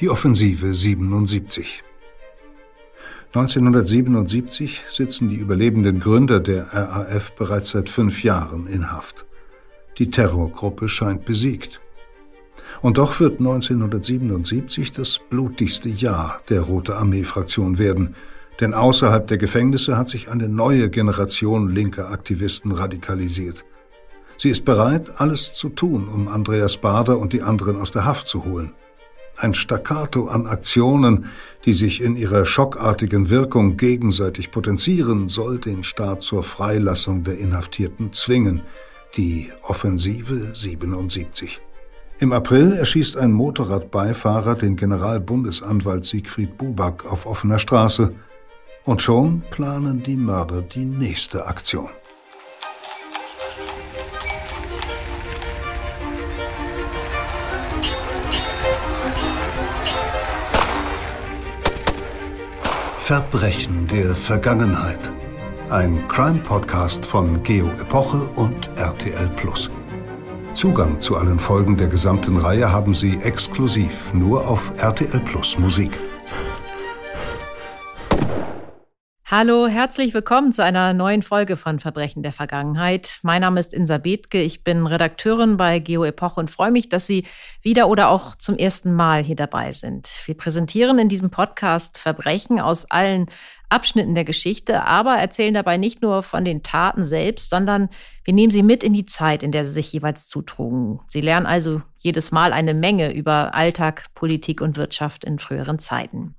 Die Offensive 77. 1977 sitzen die überlebenden Gründer der RAF bereits seit fünf Jahren in Haft. Die Terrorgruppe scheint besiegt. Und doch wird 1977 das blutigste Jahr der Rote Armee-Fraktion werden, denn außerhalb der Gefängnisse hat sich eine neue Generation linker Aktivisten radikalisiert. Sie ist bereit, alles zu tun, um Andreas Bader und die anderen aus der Haft zu holen. Ein Staccato an Aktionen, die sich in ihrer schockartigen Wirkung gegenseitig potenzieren, soll den Staat zur Freilassung der Inhaftierten zwingen. Die Offensive 77. Im April erschießt ein Motorradbeifahrer den Generalbundesanwalt Siegfried Buback auf offener Straße. Und schon planen die Mörder die nächste Aktion. Verbrechen der Vergangenheit. Ein Crime-Podcast von Geo Epoche und RTL Plus. Zugang zu allen Folgen der gesamten Reihe haben Sie exklusiv nur auf RTL Plus Musik. Hallo, herzlich willkommen zu einer neuen Folge von Verbrechen der Vergangenheit. Mein Name ist Insa Bethke, ich bin Redakteurin bei Geo Epoche und freue mich, dass Sie wieder oder auch zum ersten Mal hier dabei sind. Wir präsentieren in diesem Podcast Verbrechen aus allen Abschnitten der Geschichte, aber erzählen dabei nicht nur von den Taten selbst, sondern wir nehmen sie mit in die Zeit, in der sie sich jeweils zutrugen. Sie lernen also jedes Mal eine Menge über Alltag, Politik und Wirtschaft in früheren Zeiten.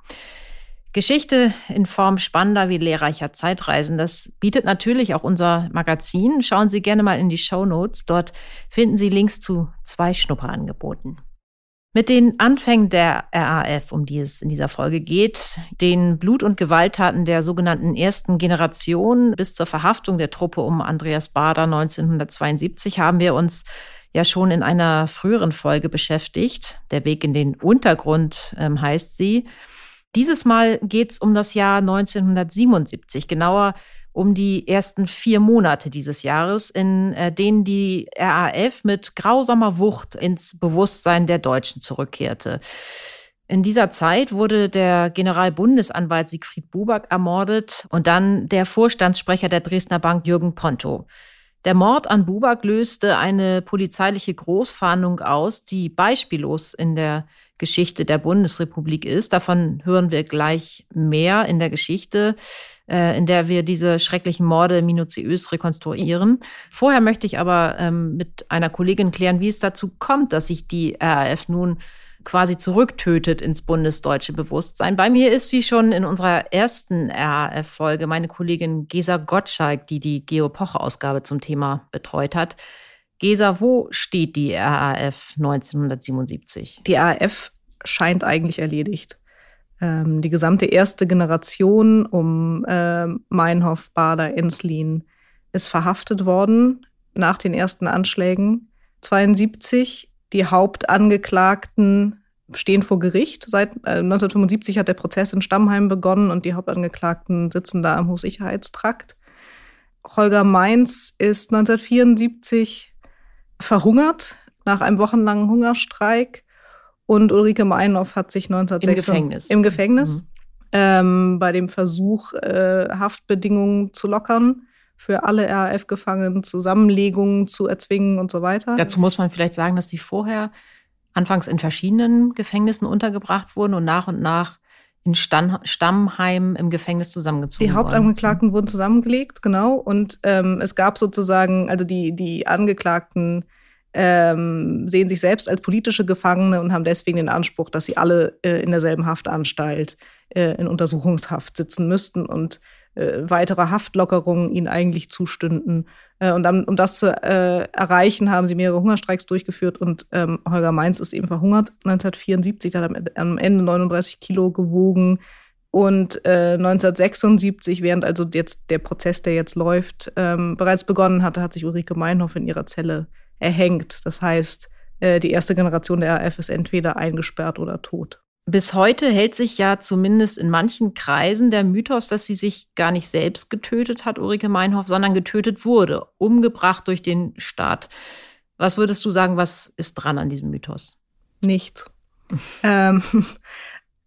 Geschichte in Form spannender wie lehrreicher Zeitreisen, das bietet natürlich auch unser Magazin. Schauen Sie gerne mal in die Show Notes. Dort finden Sie Links zu zwei Schnupperangeboten. Mit den Anfängen der RAF, um die es in dieser Folge geht, den Blut- und Gewalttaten der sogenannten ersten Generation bis zur Verhaftung der Truppe um Andreas Bader 1972 haben wir uns ja schon in einer früheren Folge beschäftigt. Der Weg in den Untergrund ähm, heißt sie. Dieses Mal geht es um das Jahr 1977, genauer um die ersten vier Monate dieses Jahres, in äh, denen die RAF mit grausamer Wucht ins Bewusstsein der Deutschen zurückkehrte. In dieser Zeit wurde der Generalbundesanwalt Siegfried Buback ermordet und dann der Vorstandssprecher der Dresdner Bank Jürgen Ponto. Der Mord an Buback löste eine polizeiliche Großfahndung aus, die beispiellos in der Geschichte der Bundesrepublik ist. Davon hören wir gleich mehr in der Geschichte, äh, in der wir diese schrecklichen Morde minutiös rekonstruieren. Vorher möchte ich aber ähm, mit einer Kollegin klären, wie es dazu kommt, dass sich die RAF nun quasi zurücktötet ins bundesdeutsche Bewusstsein. Bei mir ist, wie schon in unserer ersten RAF-Folge, meine Kollegin Gesa Gottschalk, die die Geopoche-Ausgabe zum Thema betreut hat. Gesa, wo steht die RAF 1977? Die RAF scheint eigentlich erledigt. Ähm, die gesamte erste Generation um äh, Meinhof, Bader, Enslin ist verhaftet worden nach den ersten Anschlägen. 72 die Hauptangeklagten stehen vor Gericht. Seit äh, 1975 hat der Prozess in Stammheim begonnen und die Hauptangeklagten sitzen da im Hochsicherheitstrakt. Holger Mainz ist 1974 verhungert nach einem wochenlangen Hungerstreik. Und Ulrike Meinhoff hat sich 1906 im Gefängnis, im Gefängnis mhm. ähm, bei dem Versuch, äh, Haftbedingungen zu lockern für alle RAF-Gefangenen, Zusammenlegungen zu erzwingen und so weiter. Dazu muss man vielleicht sagen, dass sie vorher anfangs in verschiedenen Gefängnissen untergebracht wurden und nach und nach in Stammheim im Gefängnis zusammengezogen Die Hauptangeklagten wurden zusammengelegt, genau. Und ähm, es gab sozusagen, also die, die Angeklagten ähm, sehen sich selbst als politische Gefangene und haben deswegen den Anspruch, dass sie alle äh, in derselben Haftanstalt äh, in Untersuchungshaft sitzen müssten. Und äh, weitere Haftlockerungen ihnen eigentlich zustünden. Äh, und dann, um das zu äh, erreichen, haben sie mehrere Hungerstreiks durchgeführt und ähm, Holger Mainz ist eben verhungert 1974, hat am Ende 39 Kilo gewogen. Und äh, 1976, während also jetzt der Prozess, der jetzt läuft, ähm, bereits begonnen hatte, hat sich Ulrike Meinhoff in ihrer Zelle erhängt. Das heißt, äh, die erste Generation der RAF ist entweder eingesperrt oder tot. Bis heute hält sich ja zumindest in manchen Kreisen der Mythos, dass sie sich gar nicht selbst getötet hat, Ulrike Meinhoff, sondern getötet wurde, umgebracht durch den Staat. Was würdest du sagen, was ist dran an diesem Mythos? Nichts. ähm,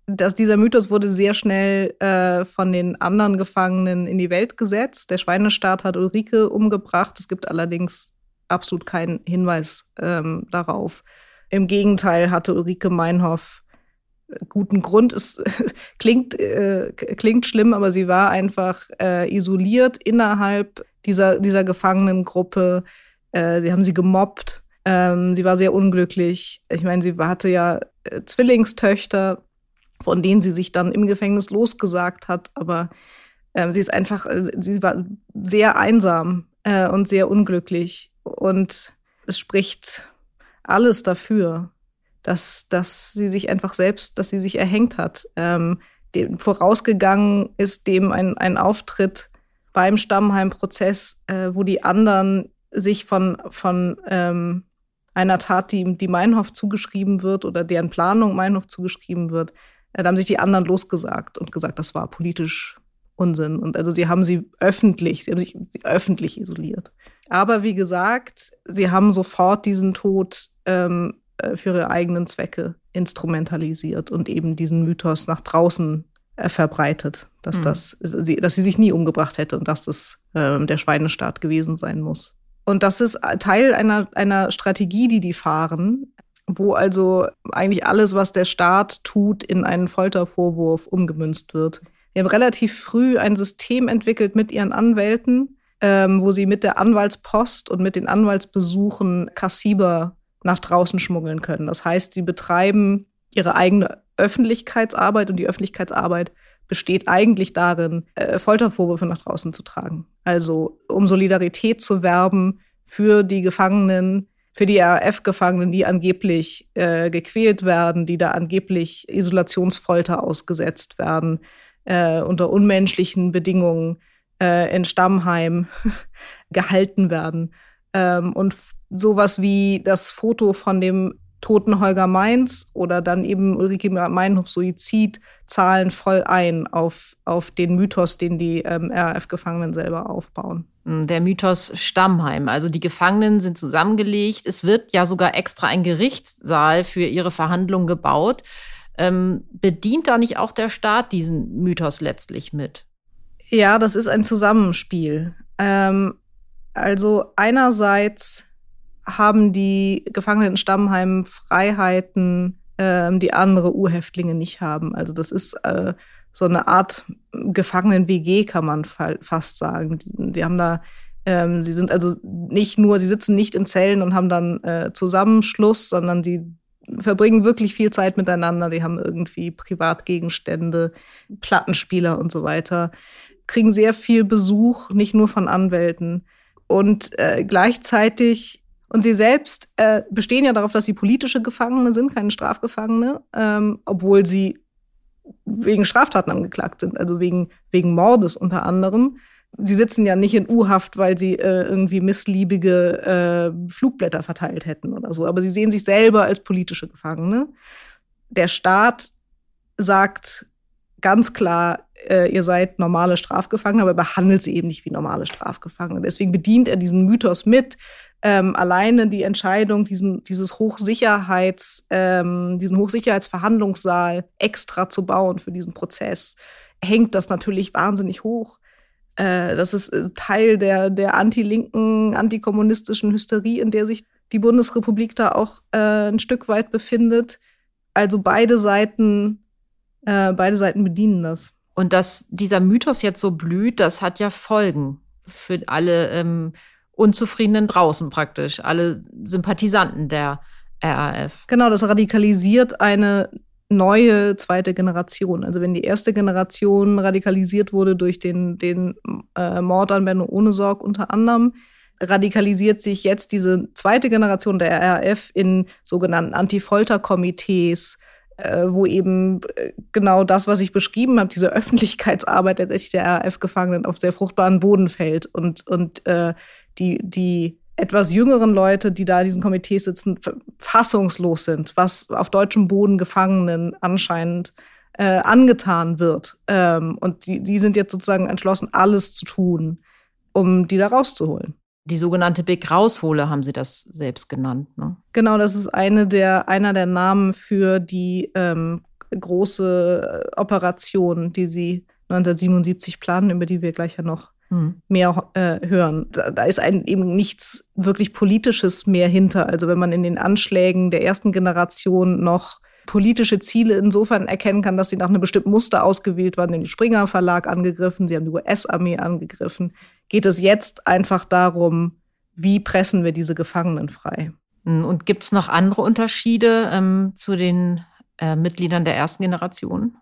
dass dieser Mythos wurde sehr schnell äh, von den anderen Gefangenen in die Welt gesetzt. Der Schweinestaat hat Ulrike umgebracht. Es gibt allerdings absolut keinen Hinweis ähm, darauf. Im Gegenteil hatte Ulrike Meinhoff guten Grund. Es klingt, äh, klingt schlimm, aber sie war einfach äh, isoliert innerhalb dieser, dieser Gefangenengruppe. Äh, sie haben sie gemobbt. Ähm, sie war sehr unglücklich. Ich meine, sie hatte ja äh, Zwillingstöchter von denen sie sich dann im Gefängnis losgesagt hat. Aber äh, sie ist einfach, äh, sie war sehr einsam äh, und sehr unglücklich. Und es spricht alles dafür, dass, dass sie sich einfach selbst, dass sie sich erhängt hat. Ähm, dem, vorausgegangen ist dem ein, ein Auftritt beim Stammheim-Prozess, äh, wo die anderen sich von, von ähm, einer Tat, die, die Meinhof zugeschrieben wird oder deren Planung Meinhof zugeschrieben wird, da haben sich die anderen losgesagt und gesagt, das war politisch Unsinn. Und also sie haben sie öffentlich, sie haben sich öffentlich isoliert. Aber wie gesagt, sie haben sofort diesen Tod ähm, äh, für ihre eigenen Zwecke instrumentalisiert und eben diesen Mythos nach draußen äh, verbreitet, dass, mhm. das, sie, dass sie sich nie umgebracht hätte und dass das äh, der Schweinestaat gewesen sein muss. Und das ist Teil einer, einer Strategie, die die fahren, wo also eigentlich alles, was der Staat tut, in einen Foltervorwurf umgemünzt wird. Wir haben relativ früh ein System entwickelt mit ihren Anwälten, ähm, wo sie mit der Anwaltspost und mit den Anwaltsbesuchen Kassiber nach draußen schmuggeln können. Das heißt, sie betreiben ihre eigene Öffentlichkeitsarbeit und die Öffentlichkeitsarbeit besteht eigentlich darin, äh, Foltervorwürfe nach draußen zu tragen. Also um Solidarität zu werben für die Gefangenen, für die RAF-Gefangenen, die angeblich äh, gequält werden, die da angeblich Isolationsfolter ausgesetzt werden, äh, unter unmenschlichen Bedingungen äh, in Stammheim gehalten werden. Ähm, und sowas wie das Foto von dem toten Holger Mainz oder dann eben Ulrike Meinhof Suizid zahlen voll ein auf, auf den Mythos, den die ähm, RAF-Gefangenen selber aufbauen. Hm, der Mythos Stammheim. Also die Gefangenen sind zusammengelegt. Es wird ja sogar extra ein Gerichtssaal für ihre Verhandlungen gebaut. Ähm, bedient da nicht auch der Staat diesen Mythos letztlich mit? Ja, das ist ein Zusammenspiel. Ähm, also einerseits haben die Gefangenen in Stammheimen Freiheiten, ähm, die andere Urhäftlinge nicht haben. Also das ist äh, so eine Art Gefangenen-WG, kann man fast sagen. Die, die haben da, ähm, sie sind also nicht nur, sie sitzen nicht in Zellen und haben dann äh, Zusammenschluss, sondern sie verbringen wirklich viel Zeit miteinander. Die haben irgendwie Privatgegenstände, Plattenspieler und so weiter, kriegen sehr viel Besuch, nicht nur von Anwälten. Und äh, gleichzeitig und sie selbst äh, bestehen ja darauf, dass sie politische Gefangene sind, keine Strafgefangene, ähm, obwohl sie wegen Straftaten angeklagt sind, also wegen, wegen Mordes unter anderem. Sie sitzen ja nicht in U-Haft, weil sie äh, irgendwie missliebige äh, Flugblätter verteilt hätten oder so, aber sie sehen sich selber als politische Gefangene. Der Staat sagt ganz klar, äh, ihr seid normale Strafgefangene, aber behandelt sie eben nicht wie normale Strafgefangene. Deswegen bedient er diesen Mythos mit, ähm, alleine die Entscheidung, diesen, dieses Hochsicherheits, ähm, diesen Hochsicherheitsverhandlungssaal extra zu bauen für diesen Prozess, hängt das natürlich wahnsinnig hoch. Äh, das ist äh, Teil der, der anti-linken, antikommunistischen Hysterie, in der sich die Bundesrepublik da auch äh, ein Stück weit befindet. Also beide Seiten, äh, beide Seiten bedienen das. Und dass dieser Mythos jetzt so blüht, das hat ja Folgen für alle ähm, Unzufriedenen draußen praktisch, alle Sympathisanten der RAF. Genau, das radikalisiert eine neue zweite Generation. Also wenn die erste Generation radikalisiert wurde durch den, den äh, Mord an Benno Ohnesorg unter anderem, radikalisiert sich jetzt diese zweite Generation der RAF in sogenannten Anti-Folter-Komitees, äh, wo eben äh, genau das, was ich beschrieben habe, diese Öffentlichkeitsarbeit tatsächlich der RAF-Gefangenen auf sehr fruchtbaren Boden fällt und, und äh, die, die etwas jüngeren Leute, die da in diesen Komitees sitzen, fassungslos sind, was auf deutschem Boden Gefangenen anscheinend äh, angetan wird. Ähm, und die, die sind jetzt sozusagen entschlossen, alles zu tun, um die da rauszuholen. Die sogenannte Big Raushole haben Sie das selbst genannt. Ne? Genau, das ist eine der, einer der Namen für die ähm, große Operation, die Sie 1977 planen, über die wir gleich ja noch hm. mehr äh, hören. Da, da, ist ein, eben nichts wirklich Politisches mehr hinter. Also wenn man in den Anschlägen der ersten Generation noch politische Ziele insofern erkennen kann, dass sie nach einem bestimmten Muster ausgewählt waren, den Springer Verlag angegriffen, sie haben die US-Armee angegriffen, geht es jetzt einfach darum, wie pressen wir diese Gefangenen frei. Hm, und gibt es noch andere Unterschiede ähm, zu den äh, Mitgliedern der ersten Generation?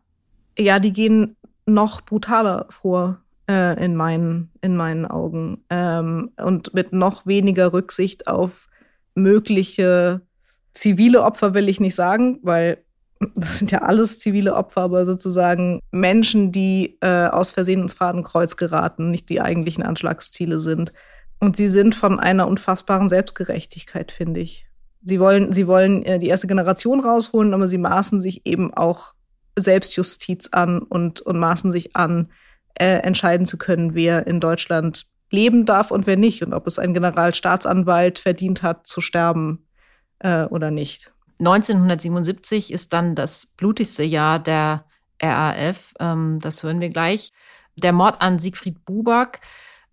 Ja, die gehen noch brutaler vor äh, in, meinen, in meinen Augen ähm, und mit noch weniger Rücksicht auf mögliche zivile Opfer will ich nicht sagen, weil das sind ja alles zivile Opfer, aber sozusagen Menschen, die äh, aus Versehen ins Fadenkreuz geraten, nicht die eigentlichen Anschlagsziele sind. Und sie sind von einer unfassbaren Selbstgerechtigkeit, finde ich. Sie wollen, sie wollen äh, die erste Generation rausholen, aber sie maßen sich eben auch Selbstjustiz an und, und maßen sich an, äh, entscheiden zu können, wer in Deutschland leben darf und wer nicht und ob es ein Generalstaatsanwalt verdient hat, zu sterben äh, oder nicht. 1977 ist dann das blutigste Jahr der RAF. Ähm, das hören wir gleich. Der Mord an Siegfried Buback,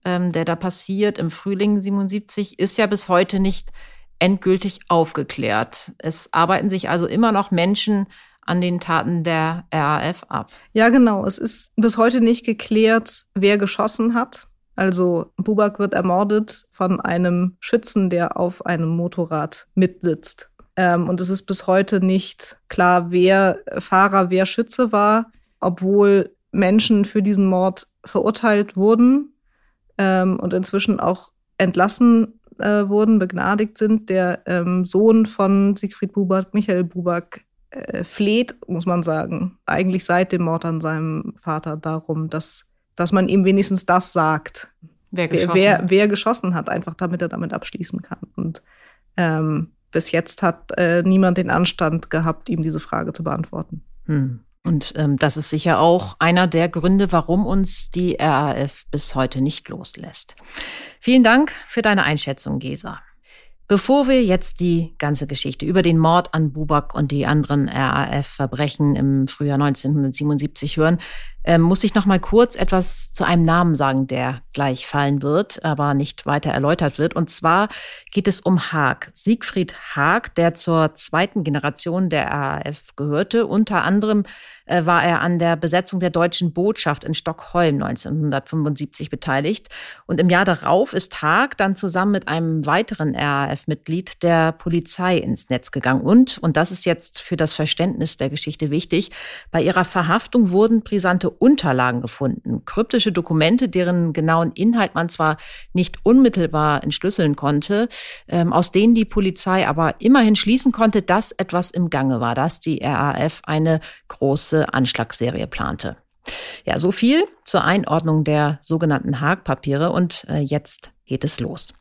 ähm, der da passiert im Frühling 77, ist ja bis heute nicht endgültig aufgeklärt. Es arbeiten sich also immer noch Menschen an den Taten der RAF ab. Ja, genau. Es ist bis heute nicht geklärt, wer geschossen hat. Also Bubak wird ermordet von einem Schützen, der auf einem Motorrad mitsitzt. Ähm, und es ist bis heute nicht klar, wer Fahrer, wer Schütze war, obwohl Menschen für diesen Mord verurteilt wurden ähm, und inzwischen auch entlassen äh, wurden, begnadigt sind. Der ähm, Sohn von Siegfried Bubak, Michael Bubak, äh, fleht, muss man sagen, eigentlich seit dem Mord an seinem Vater darum, dass, dass man ihm wenigstens das sagt. Wer geschossen, wer, wer, wer geschossen hat, einfach damit er damit abschließen kann. Und ähm, bis jetzt hat äh, niemand den Anstand gehabt, ihm diese Frage zu beantworten. Hm. Und ähm, das ist sicher auch einer der Gründe, warum uns die RAF bis heute nicht loslässt. Vielen Dank für deine Einschätzung, Gesa. Bevor wir jetzt die ganze Geschichte über den Mord an Bubak und die anderen RAF-Verbrechen im Frühjahr 1977 hören, äh, muss ich noch mal kurz etwas zu einem Namen sagen, der gleich fallen wird, aber nicht weiter erläutert wird. Und zwar geht es um Haag. Siegfried Haag, der zur zweiten Generation der RAF gehörte. Unter anderem äh, war er an der Besetzung der deutschen Botschaft in Stockholm 1975 beteiligt. Und im Jahr darauf ist Haag dann zusammen mit einem weiteren RAF-Mitglied der Polizei ins Netz gegangen. Und, und das ist jetzt für das Verständnis der Geschichte wichtig, bei ihrer Verhaftung wurden brisante Unterlagen gefunden, kryptische Dokumente, deren genauen Inhalt man zwar nicht unmittelbar entschlüsseln konnte, ähm, aus denen die Polizei aber immerhin schließen konnte, dass etwas im Gange war, dass die RAF eine große Anschlagsserie plante. Ja, so viel zur Einordnung der sogenannten Haag-Papiere und äh, jetzt geht es los.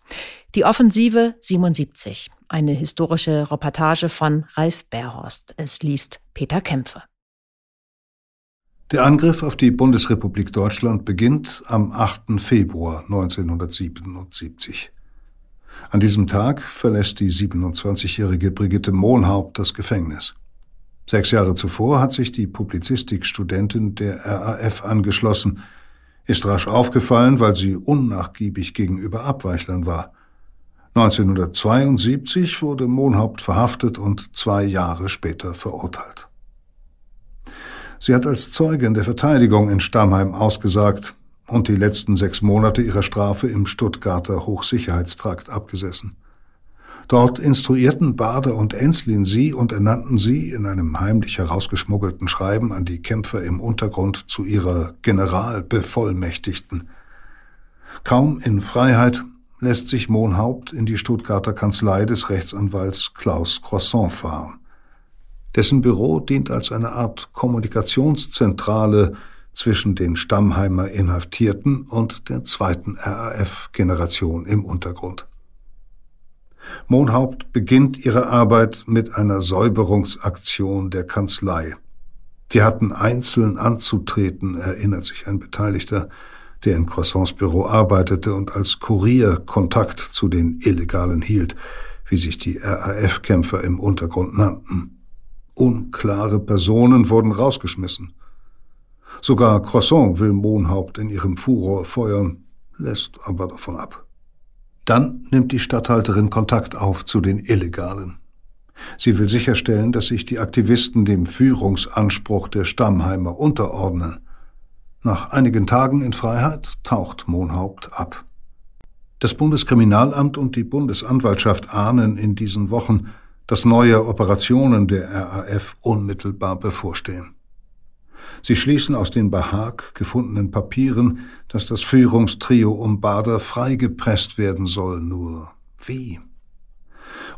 Die Offensive 77, eine historische Reportage von Ralf Berhorst. Es liest Peter Kämpfe. Der Angriff auf die Bundesrepublik Deutschland beginnt am 8. Februar 1977. An diesem Tag verlässt die 27-jährige Brigitte Mohnhaupt das Gefängnis. Sechs Jahre zuvor hat sich die Publizistikstudentin der RAF angeschlossen, ist rasch aufgefallen, weil sie unnachgiebig gegenüber Abweichlern war. 1972 wurde Mohnhaupt verhaftet und zwei Jahre später verurteilt. Sie hat als Zeugin der Verteidigung in Stammheim ausgesagt und die letzten sechs Monate ihrer Strafe im Stuttgarter Hochsicherheitstrakt abgesessen. Dort instruierten Bader und Enslin sie und ernannten sie in einem heimlich herausgeschmuggelten Schreiben an die Kämpfer im Untergrund zu ihrer Generalbevollmächtigten. Kaum in Freiheit lässt sich Mohnhaupt in die Stuttgarter Kanzlei des Rechtsanwalts Klaus Croissant fahren. Dessen Büro dient als eine Art Kommunikationszentrale zwischen den Stammheimer Inhaftierten und der zweiten RAF-Generation im Untergrund. Mohnhaupt beginnt ihre Arbeit mit einer Säuberungsaktion der Kanzlei. Wir hatten einzeln anzutreten, erinnert sich ein Beteiligter. der in Croissants Büro arbeitete und als Kurier Kontakt zu den Illegalen hielt, wie sich die RAF-Kämpfer im Untergrund nannten. Unklare Personen wurden rausgeschmissen. Sogar Croissant will Mohnhaupt in ihrem Furor feuern, lässt aber davon ab. Dann nimmt die Statthalterin Kontakt auf zu den Illegalen. Sie will sicherstellen, dass sich die Aktivisten dem Führungsanspruch der Stammheimer unterordnen. Nach einigen Tagen in Freiheit taucht Mohnhaupt ab. Das Bundeskriminalamt und die Bundesanwaltschaft ahnen in diesen Wochen, dass neue Operationen der RAF unmittelbar bevorstehen. Sie schließen aus den bei gefundenen Papieren, dass das Führungstrio um Bader freigepresst werden soll. Nur wie?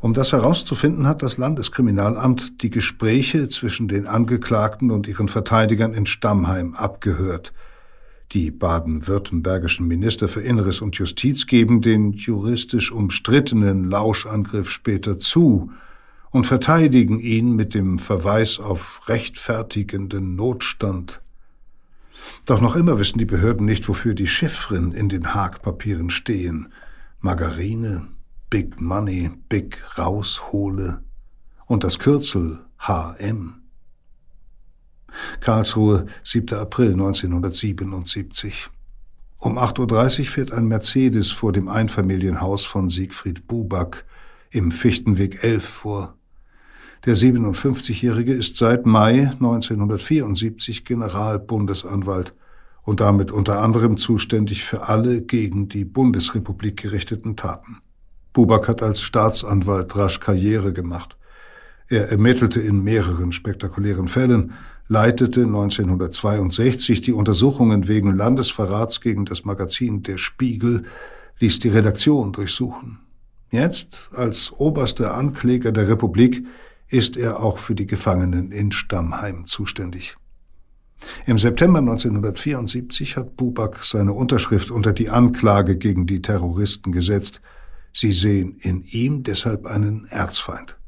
Um das herauszufinden, hat das Landeskriminalamt die Gespräche zwischen den Angeklagten und ihren Verteidigern in Stammheim abgehört. Die baden-württembergischen Minister für Inneres und Justiz geben den juristisch umstrittenen Lauschangriff später zu und verteidigen ihn mit dem Verweis auf rechtfertigenden Notstand. Doch noch immer wissen die Behörden nicht, wofür die Chiffren in den Haag-Papieren stehen. Margarine, Big Money, Big Raushole und das Kürzel HM. Karlsruhe, 7. April 1977. Um 8.30 Uhr fährt ein Mercedes vor dem Einfamilienhaus von Siegfried Buback im Fichtenweg 11 vor. Der 57-Jährige ist seit Mai 1974 Generalbundesanwalt und damit unter anderem zuständig für alle gegen die Bundesrepublik gerichteten Taten. Buback hat als Staatsanwalt rasch Karriere gemacht. Er ermittelte in mehreren spektakulären Fällen, leitete 1962 die Untersuchungen wegen Landesverrats gegen das Magazin Der Spiegel, ließ die Redaktion durchsuchen. Jetzt, als oberster Ankläger der Republik, ist er auch für die Gefangenen in Stammheim zuständig. Im September 1974 hat Buback seine Unterschrift unter die Anklage gegen die Terroristen gesetzt. Sie sehen in ihm deshalb einen Erzfeind.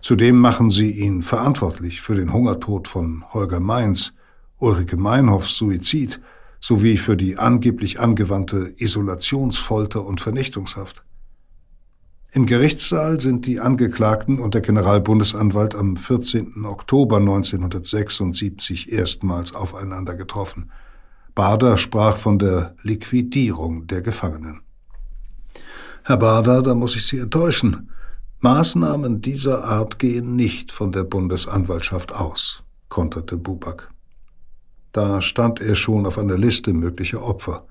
Zudem machen sie ihn verantwortlich für den Hungertod von Holger Mainz, Ulrike Meinhoffs Suizid sowie für die angeblich angewandte Isolationsfolter und Vernichtungshaft. Im Gerichtssaal sind die Angeklagten und der Generalbundesanwalt am 14. Oktober 1976 erstmals aufeinander getroffen. Bader sprach von der Liquidierung der Gefangenen. Herr Bader, da muss ich Sie enttäuschen. Maßnahmen dieser Art gehen nicht von der Bundesanwaltschaft aus, konterte Buback. Da stand er schon auf einer Liste möglicher Opfer.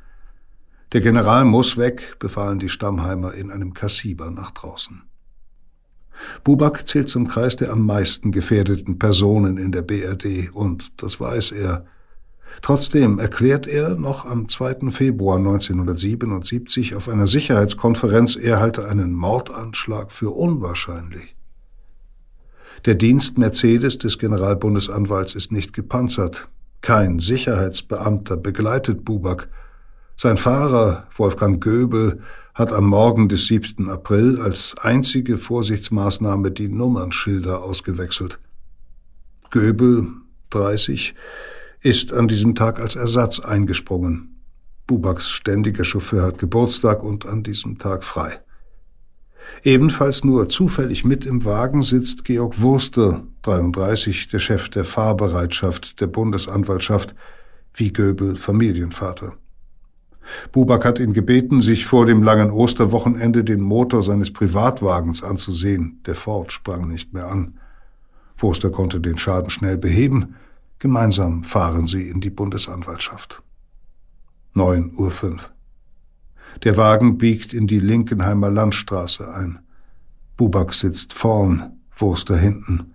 Der General muss weg, befahlen die Stammheimer in einem Kassiber nach draußen. Buback zählt zum Kreis der am meisten gefährdeten Personen in der BRD und das weiß er. Trotzdem erklärt er noch am 2. Februar 1977 auf einer Sicherheitskonferenz, er halte einen Mordanschlag für unwahrscheinlich. Der Dienst Mercedes des Generalbundesanwalts ist nicht gepanzert. Kein Sicherheitsbeamter begleitet Buback, sein Fahrer, Wolfgang Göbel, hat am Morgen des 7. April als einzige Vorsichtsmaßnahme die Nummernschilder ausgewechselt. Göbel, 30, ist an diesem Tag als Ersatz eingesprungen. Bubaks ständiger Chauffeur hat Geburtstag und an diesem Tag frei. Ebenfalls nur zufällig mit im Wagen sitzt Georg Wurster, 33, der Chef der Fahrbereitschaft der Bundesanwaltschaft, wie Göbel Familienvater. Bubak hat ihn gebeten, sich vor dem langen Osterwochenende den Motor seines Privatwagens anzusehen. Der Ford sprang nicht mehr an. Foster konnte den Schaden schnell beheben. Gemeinsam fahren sie in die Bundesanwaltschaft. 9.05 Uhr. Der Wagen biegt in die Linkenheimer Landstraße ein. Bubak sitzt vorn, Wurster hinten.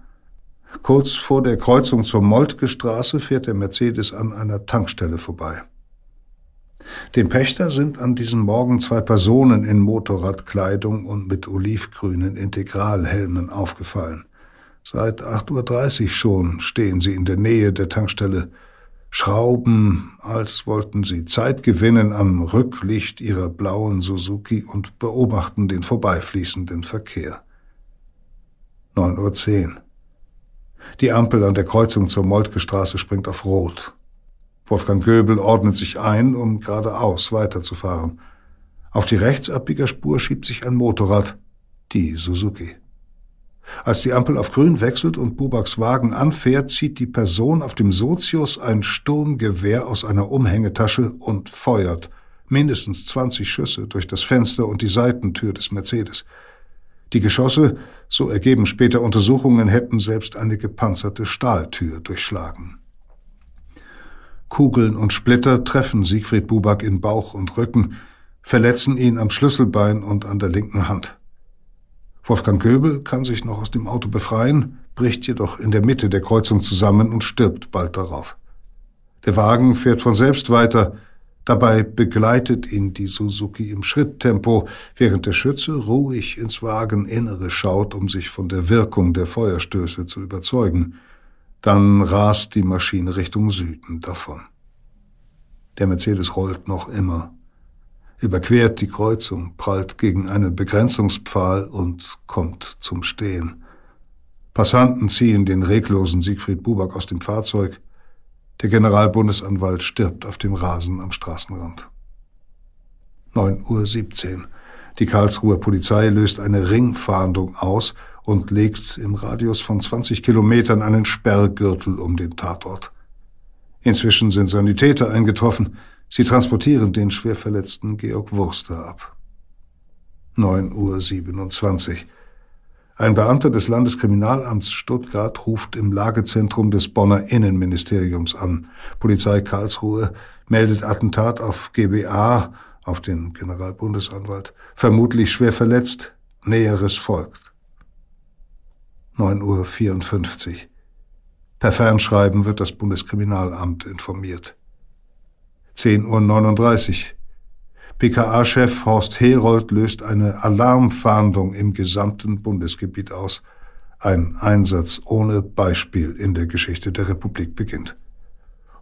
Kurz vor der Kreuzung zur Moltke Straße fährt der Mercedes an einer Tankstelle vorbei. Dem Pächter sind an diesem Morgen zwei Personen in Motorradkleidung und mit olivgrünen Integralhelmen aufgefallen. Seit 8.30 Uhr schon stehen sie in der Nähe der Tankstelle, schrauben, als wollten sie Zeit gewinnen am Rücklicht ihrer blauen Suzuki und beobachten den vorbeifließenden Verkehr. 9.10 Uhr. Die Ampel an der Kreuzung zur Moltke Straße springt auf Rot. Wolfgang Göbel ordnet sich ein, um geradeaus weiterzufahren. Auf die Rechtsabbiegerspur schiebt sich ein Motorrad, die Suzuki. Als die Ampel auf grün wechselt und Bubaks Wagen anfährt, zieht die Person auf dem Sozius ein Sturmgewehr aus einer Umhängetasche und feuert mindestens 20 Schüsse durch das Fenster und die Seitentür des Mercedes. Die Geschosse, so ergeben später Untersuchungen, hätten selbst eine gepanzerte Stahltür durchschlagen. Kugeln und Splitter treffen Siegfried Bubak in Bauch und Rücken, verletzen ihn am Schlüsselbein und an der linken Hand. Wolfgang Göbel kann sich noch aus dem Auto befreien, bricht jedoch in der Mitte der Kreuzung zusammen und stirbt bald darauf. Der Wagen fährt von selbst weiter, dabei begleitet ihn die Suzuki im Schritttempo, während der Schütze ruhig ins Wageninnere schaut, um sich von der Wirkung der Feuerstöße zu überzeugen. Dann rast die Maschine Richtung Süden davon. Der Mercedes rollt noch immer überquert die Kreuzung, prallt gegen einen Begrenzungspfahl und kommt zum Stehen. Passanten ziehen den reglosen Siegfried Buback aus dem Fahrzeug. Der Generalbundesanwalt stirbt auf dem Rasen am Straßenrand. 9.17 Uhr. Die Karlsruher Polizei löst eine Ringfahndung aus und legt im Radius von 20 Kilometern einen Sperrgürtel um den Tatort. Inzwischen sind Sanitäter eingetroffen, Sie transportieren den schwer verletzten Georg Wurster ab. 9.27 Uhr. Ein Beamter des Landeskriminalamts Stuttgart ruft im Lagezentrum des Bonner Innenministeriums an. Polizei Karlsruhe meldet Attentat auf GBA, auf den Generalbundesanwalt, vermutlich schwer verletzt. Näheres folgt. 9.54 Uhr. Per Fernschreiben wird das Bundeskriminalamt informiert. 10.39 Uhr. BKA-Chef Horst Herold löst eine Alarmfahndung im gesamten Bundesgebiet aus. Ein Einsatz ohne Beispiel in der Geschichte der Republik beginnt.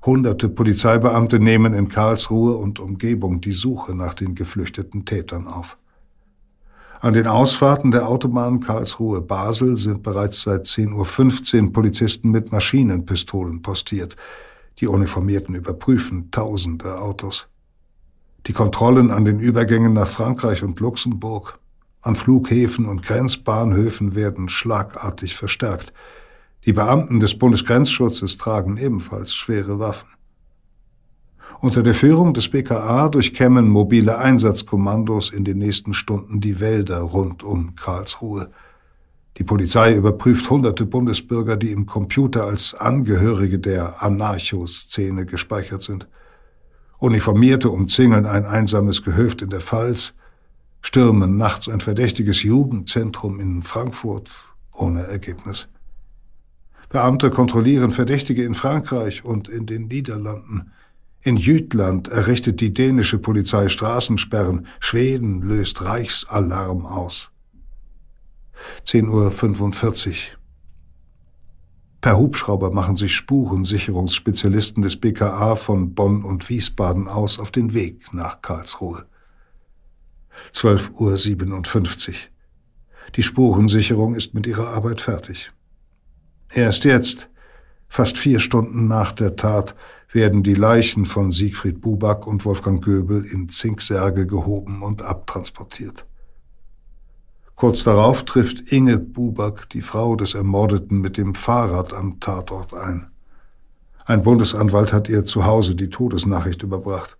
Hunderte Polizeibeamte nehmen in Karlsruhe und Umgebung die Suche nach den geflüchteten Tätern auf. An den Ausfahrten der Autobahn Karlsruhe-Basel sind bereits seit 10.15 Uhr Polizisten mit Maschinenpistolen postiert. Die Uniformierten überprüfen tausende Autos. Die Kontrollen an den Übergängen nach Frankreich und Luxemburg, an Flughäfen und Grenzbahnhöfen werden schlagartig verstärkt. Die Beamten des Bundesgrenzschutzes tragen ebenfalls schwere Waffen. Unter der Führung des BKA durchkämmen mobile Einsatzkommandos in den nächsten Stunden die Wälder rund um Karlsruhe. Die Polizei überprüft hunderte Bundesbürger, die im Computer als Angehörige der Anarcho-Szene gespeichert sind. Uniformierte umzingeln ein einsames Gehöft in der Pfalz, stürmen nachts ein verdächtiges Jugendzentrum in Frankfurt ohne Ergebnis. Beamte kontrollieren Verdächtige in Frankreich und in den Niederlanden. In Jütland errichtet die dänische Polizei Straßensperren. Schweden löst Reichsalarm aus. 10.45 Uhr. Per Hubschrauber machen sich Spurensicherungsspezialisten des BKA von Bonn und Wiesbaden aus auf den Weg nach Karlsruhe. 12.57 Uhr. Die Spurensicherung ist mit ihrer Arbeit fertig. Erst jetzt, fast vier Stunden nach der Tat, werden die Leichen von Siegfried Buback und Wolfgang Göbel in Zinksärge gehoben und abtransportiert. Kurz darauf trifft Inge Buback, die Frau des Ermordeten, mit dem Fahrrad am Tatort ein. Ein Bundesanwalt hat ihr zu Hause die Todesnachricht überbracht.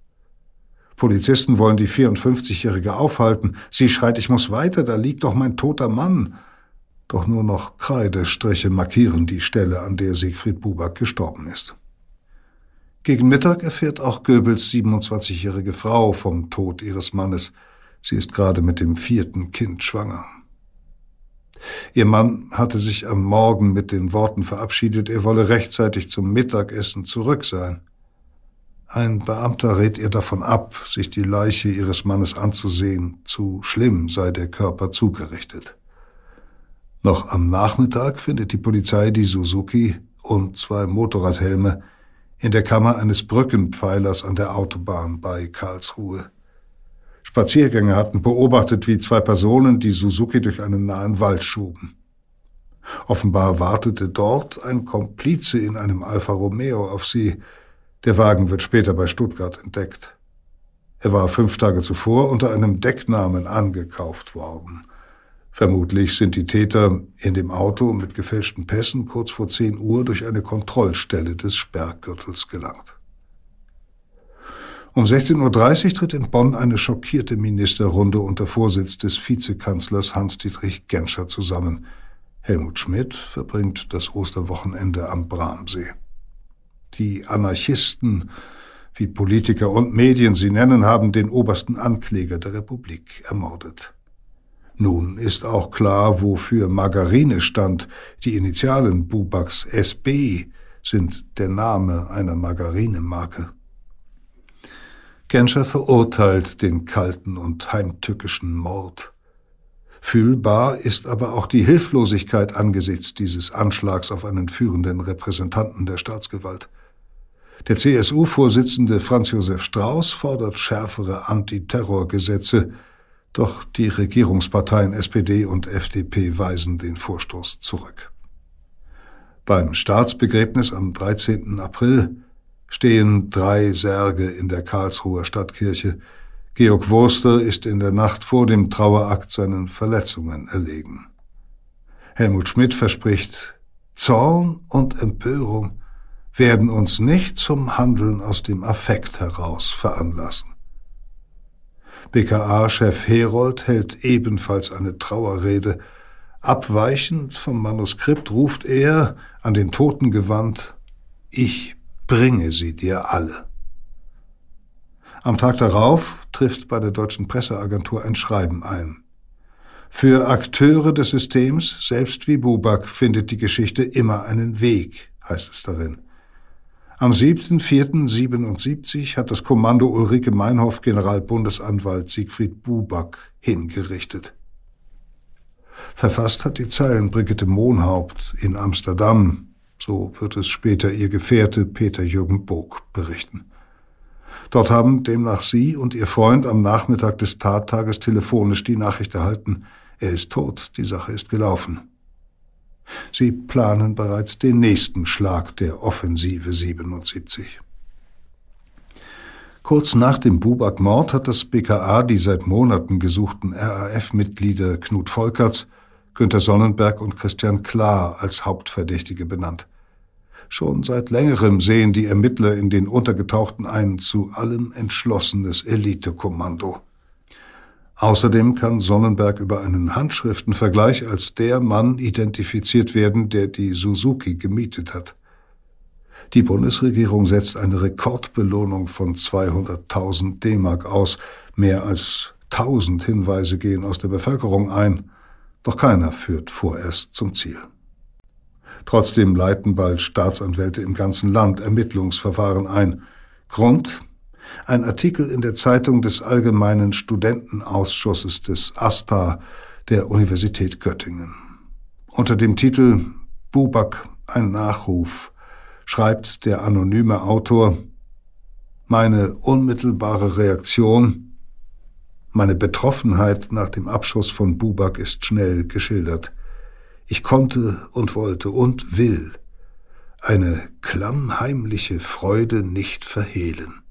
Polizisten wollen die 54-Jährige aufhalten. Sie schreit, ich muss weiter, da liegt doch mein toter Mann. Doch nur noch Kreidestriche markieren die Stelle, an der Siegfried Buback gestorben ist. Gegen Mittag erfährt auch Goebbels 27-jährige Frau vom Tod ihres Mannes. Sie ist gerade mit dem vierten Kind schwanger. Ihr Mann hatte sich am Morgen mit den Worten verabschiedet, er wolle rechtzeitig zum Mittagessen zurück sein. Ein Beamter rät ihr davon ab, sich die Leiche ihres Mannes anzusehen, zu schlimm sei der Körper zugerichtet. Noch am Nachmittag findet die Polizei die Suzuki und zwei Motorradhelme in der Kammer eines Brückenpfeilers an der Autobahn bei Karlsruhe. Spaziergänger hatten beobachtet, wie zwei Personen die Suzuki durch einen nahen Wald schoben. Offenbar wartete dort ein Komplize in einem Alfa Romeo auf sie. Der Wagen wird später bei Stuttgart entdeckt. Er war fünf Tage zuvor unter einem Decknamen angekauft worden. Vermutlich sind die Täter in dem Auto mit gefälschten Pässen kurz vor 10 Uhr durch eine Kontrollstelle des Sperrgürtels gelangt. Um 16.30 Uhr tritt in Bonn eine schockierte Ministerrunde unter Vorsitz des Vizekanzlers Hans-Dietrich Genscher zusammen. Helmut Schmidt verbringt das Osterwochenende am Bramsee. Die Anarchisten, wie Politiker und Medien sie nennen, haben den obersten Ankläger der Republik ermordet. Nun ist auch klar, wofür Margarine stand. Die Initialen Bubaks SB sind der Name einer Margarinemarke. Genscher verurteilt den kalten und heimtückischen Mord. Fühlbar ist aber auch die Hilflosigkeit angesichts dieses Anschlags auf einen führenden Repräsentanten der Staatsgewalt. Der CSU-Vorsitzende Franz Josef Strauß fordert schärfere Antiterrorgesetze, doch die Regierungsparteien SPD und FDP weisen den Vorstoß zurück. Beim Staatsbegräbnis am 13. April stehen drei Särge in der Karlsruher Stadtkirche. Georg Wurster ist in der Nacht vor dem Trauerakt seinen Verletzungen erlegen. Helmut Schmidt verspricht, Zorn und Empörung werden uns nicht zum Handeln aus dem Affekt heraus veranlassen. BKA-Chef Herold hält ebenfalls eine Trauerrede. Abweichend vom Manuskript ruft er, an den Toten gewandt, Ich bringe sie dir alle. Am Tag darauf trifft bei der Deutschen Presseagentur ein Schreiben ein. Für Akteure des Systems, selbst wie Bubak, findet die Geschichte immer einen Weg, heißt es darin. Am 7.4.77 hat das Kommando Ulrike Meinhoff Generalbundesanwalt Siegfried Buback hingerichtet. Verfasst hat die Zeilen Brigitte Mohnhaupt in Amsterdam, so wird es später ihr Gefährte Peter Jürgen Bog berichten. Dort haben demnach sie und ihr Freund am Nachmittag des Tattages telefonisch die Nachricht erhalten, er ist tot, die Sache ist gelaufen. Sie planen bereits den nächsten Schlag der Offensive 77. Kurz nach dem Bubak-Mord hat das BKA die seit Monaten gesuchten RAF-Mitglieder Knut Volkerts, Günter Sonnenberg und Christian Klar als Hauptverdächtige benannt. Schon seit längerem sehen die Ermittler in den Untergetauchten ein zu allem entschlossenes Elitekommando. Außerdem kann Sonnenberg über einen Handschriftenvergleich als der Mann identifiziert werden, der die Suzuki gemietet hat. Die Bundesregierung setzt eine Rekordbelohnung von 200.000 D-Mark aus. Mehr als 1000 Hinweise gehen aus der Bevölkerung ein. Doch keiner führt vorerst zum Ziel. Trotzdem leiten bald Staatsanwälte im ganzen Land Ermittlungsverfahren ein. Grund ein Artikel in der Zeitung des Allgemeinen Studentenausschusses des AStA der Universität Göttingen. Unter dem Titel Bubak ein Nachruf schreibt der anonyme Autor Meine unmittelbare Reaktion, meine Betroffenheit nach dem Abschuss von Bubak ist schnell geschildert. Ich konnte und wollte und will eine klammheimliche Freude nicht verhehlen.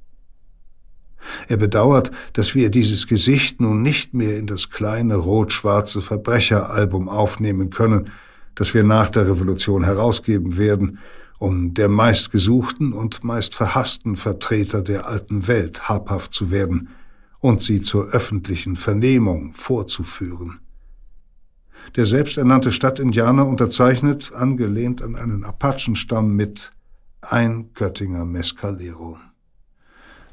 Er bedauert, dass wir dieses Gesicht nun nicht mehr in das kleine rot-schwarze Verbrecheralbum aufnehmen können, das wir nach der Revolution herausgeben werden, um der meistgesuchten und meist verhassten Vertreter der alten Welt habhaft zu werden und sie zur öffentlichen Vernehmung vorzuführen. Der selbsternannte Stadtindianer unterzeichnet, angelehnt an einen Apachenstamm, mit ein Göttinger Mescalero.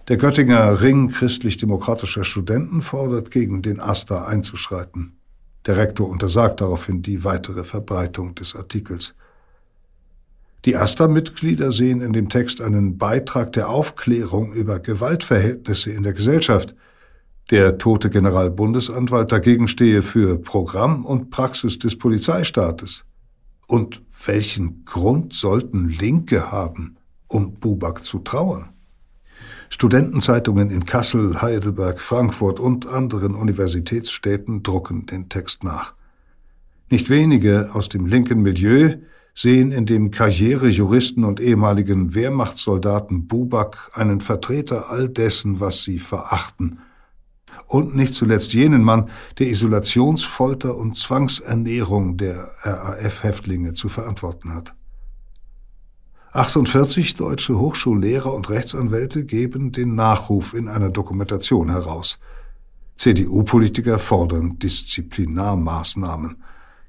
Der Göttinger Ring christlich-demokratischer Studenten fordert, gegen den AStA einzuschreiten. Der Rektor untersagt daraufhin die weitere Verbreitung des Artikels. Die AStA-Mitglieder sehen in dem Text einen Beitrag der Aufklärung über Gewaltverhältnisse in der Gesellschaft. Der tote Generalbundesanwalt dagegen stehe für Programm und Praxis des Polizeistaates. Und welchen Grund sollten Linke haben, um Bubak zu trauern? Studentenzeitungen in Kassel, Heidelberg, Frankfurt und anderen Universitätsstädten drucken den Text nach. Nicht wenige aus dem linken Milieu sehen in dem Karrierejuristen und ehemaligen Wehrmachtssoldaten Bubak einen Vertreter all dessen, was sie verachten. Und nicht zuletzt jenen Mann, der Isolationsfolter und Zwangsernährung der RAF-Häftlinge zu verantworten hat. 48 deutsche Hochschullehrer und Rechtsanwälte geben den Nachruf in einer Dokumentation heraus. CDU-Politiker fordern Disziplinarmaßnahmen.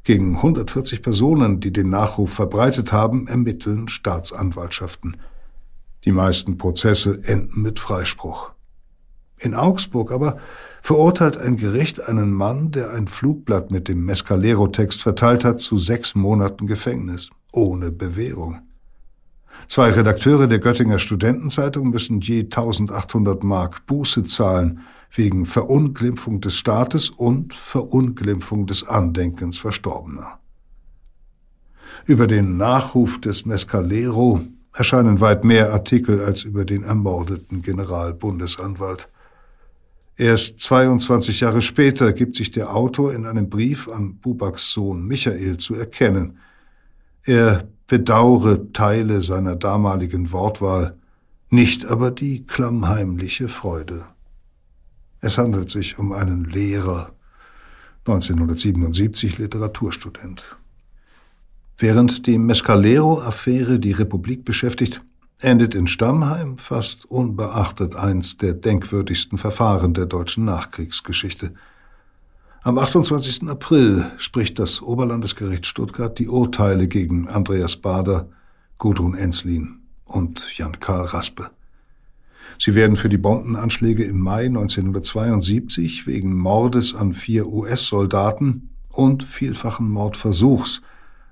Gegen 140 Personen, die den Nachruf verbreitet haben, ermitteln Staatsanwaltschaften. Die meisten Prozesse enden mit Freispruch. In Augsburg aber verurteilt ein Gericht einen Mann, der ein Flugblatt mit dem Mescalero-Text verteilt hat, zu sechs Monaten Gefängnis, ohne Bewährung. Zwei Redakteure der Göttinger Studentenzeitung müssen je 1800 Mark Buße zahlen wegen Verunglimpfung des Staates und Verunglimpfung des Andenkens Verstorbener. Über den Nachruf des Mescalero erscheinen weit mehr Artikel als über den ermordeten Generalbundesanwalt. Erst 22 Jahre später gibt sich der Autor in einem Brief an Bubaks Sohn Michael zu erkennen. Er bedaure Teile seiner damaligen Wortwahl, nicht aber die klammheimliche Freude. Es handelt sich um einen Lehrer, 1977 Literaturstudent. Während die Mescalero-Affäre die Republik beschäftigt, endet in Stammheim fast unbeachtet eins der denkwürdigsten Verfahren der deutschen Nachkriegsgeschichte – am 28. April spricht das Oberlandesgericht Stuttgart die Urteile gegen Andreas Bader, Gudrun Enslin und Jan-Karl Raspe. Sie werden für die Bombenanschläge im Mai 1972 wegen Mordes an vier US-Soldaten und vielfachen Mordversuchs,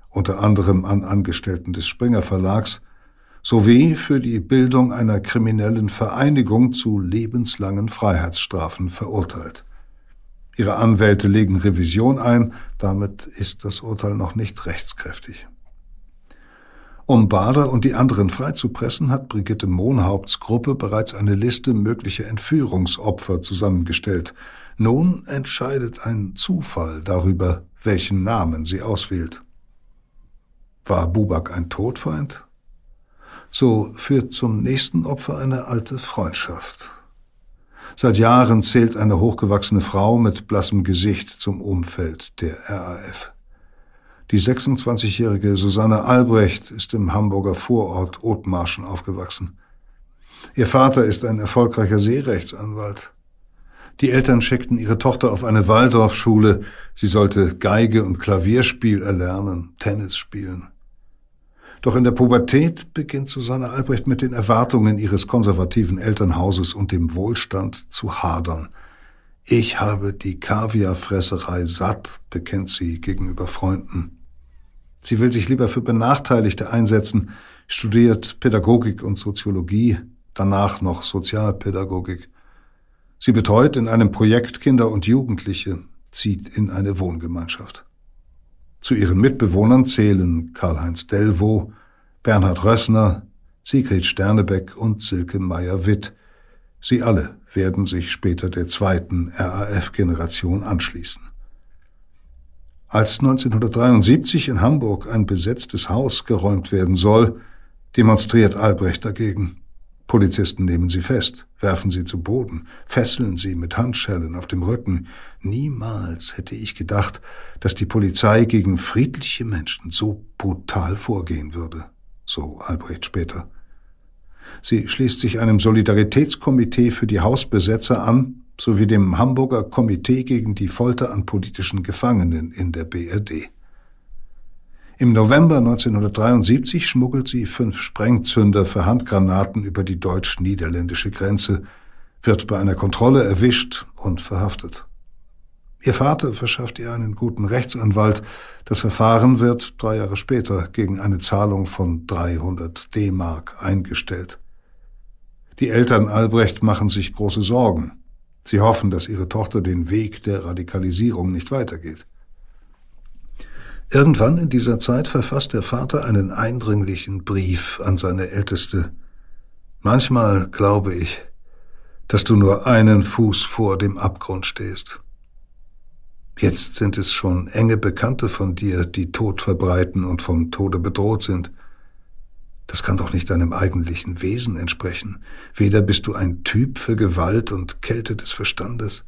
unter anderem an Angestellten des Springer Verlags, sowie für die Bildung einer kriminellen Vereinigung zu lebenslangen Freiheitsstrafen verurteilt. Ihre Anwälte legen Revision ein, damit ist das Urteil noch nicht rechtskräftig. Um Bader und die anderen freizupressen, hat Brigitte Mohnhaupts Gruppe bereits eine Liste möglicher Entführungsopfer zusammengestellt. Nun entscheidet ein Zufall darüber, welchen Namen sie auswählt. War Bubak ein Todfeind? So führt zum nächsten Opfer eine alte Freundschaft. Seit Jahren zählt eine hochgewachsene Frau mit blassem Gesicht zum Umfeld der RAF. Die 26-jährige Susanne Albrecht ist im Hamburger Vorort Othmarschen aufgewachsen. Ihr Vater ist ein erfolgreicher Seerechtsanwalt. Die Eltern schickten ihre Tochter auf eine Waldorfschule. Sie sollte Geige und Klavierspiel erlernen, Tennis spielen. Doch in der Pubertät beginnt Susanne Albrecht mit den Erwartungen ihres konservativen Elternhauses und dem Wohlstand zu hadern. Ich habe die Kaviarfresserei satt, bekennt sie gegenüber Freunden. Sie will sich lieber für Benachteiligte einsetzen, studiert Pädagogik und Soziologie, danach noch Sozialpädagogik. Sie betreut in einem Projekt Kinder und Jugendliche, zieht in eine Wohngemeinschaft. Zu ihren Mitbewohnern zählen Karl-Heinz Delvaux, Bernhard Rössner, Sigrid Sternebeck und Silke Meyer-Witt. Sie alle werden sich später der zweiten RAF-Generation anschließen. Als 1973 in Hamburg ein besetztes Haus geräumt werden soll, demonstriert Albrecht dagegen. Polizisten nehmen sie fest, werfen sie zu Boden, fesseln sie mit Handschellen auf dem Rücken. Niemals hätte ich gedacht, dass die Polizei gegen friedliche Menschen so brutal vorgehen würde, so Albrecht später. Sie schließt sich einem Solidaritätskomitee für die Hausbesetzer an, sowie dem Hamburger Komitee gegen die Folter an politischen Gefangenen in der BRD. Im November 1973 schmuggelt sie fünf Sprengzünder für Handgranaten über die deutsch-niederländische Grenze, wird bei einer Kontrolle erwischt und verhaftet. Ihr Vater verschafft ihr einen guten Rechtsanwalt. Das Verfahren wird drei Jahre später gegen eine Zahlung von 300 D-Mark eingestellt. Die Eltern Albrecht machen sich große Sorgen. Sie hoffen, dass ihre Tochter den Weg der Radikalisierung nicht weitergeht. Irgendwann in dieser Zeit verfasst der Vater einen eindringlichen Brief an seine Älteste. Manchmal glaube ich, dass du nur einen Fuß vor dem Abgrund stehst. Jetzt sind es schon enge Bekannte von dir, die Tod verbreiten und vom Tode bedroht sind. Das kann doch nicht deinem eigentlichen Wesen entsprechen. Weder bist du ein Typ für Gewalt und Kälte des Verstandes.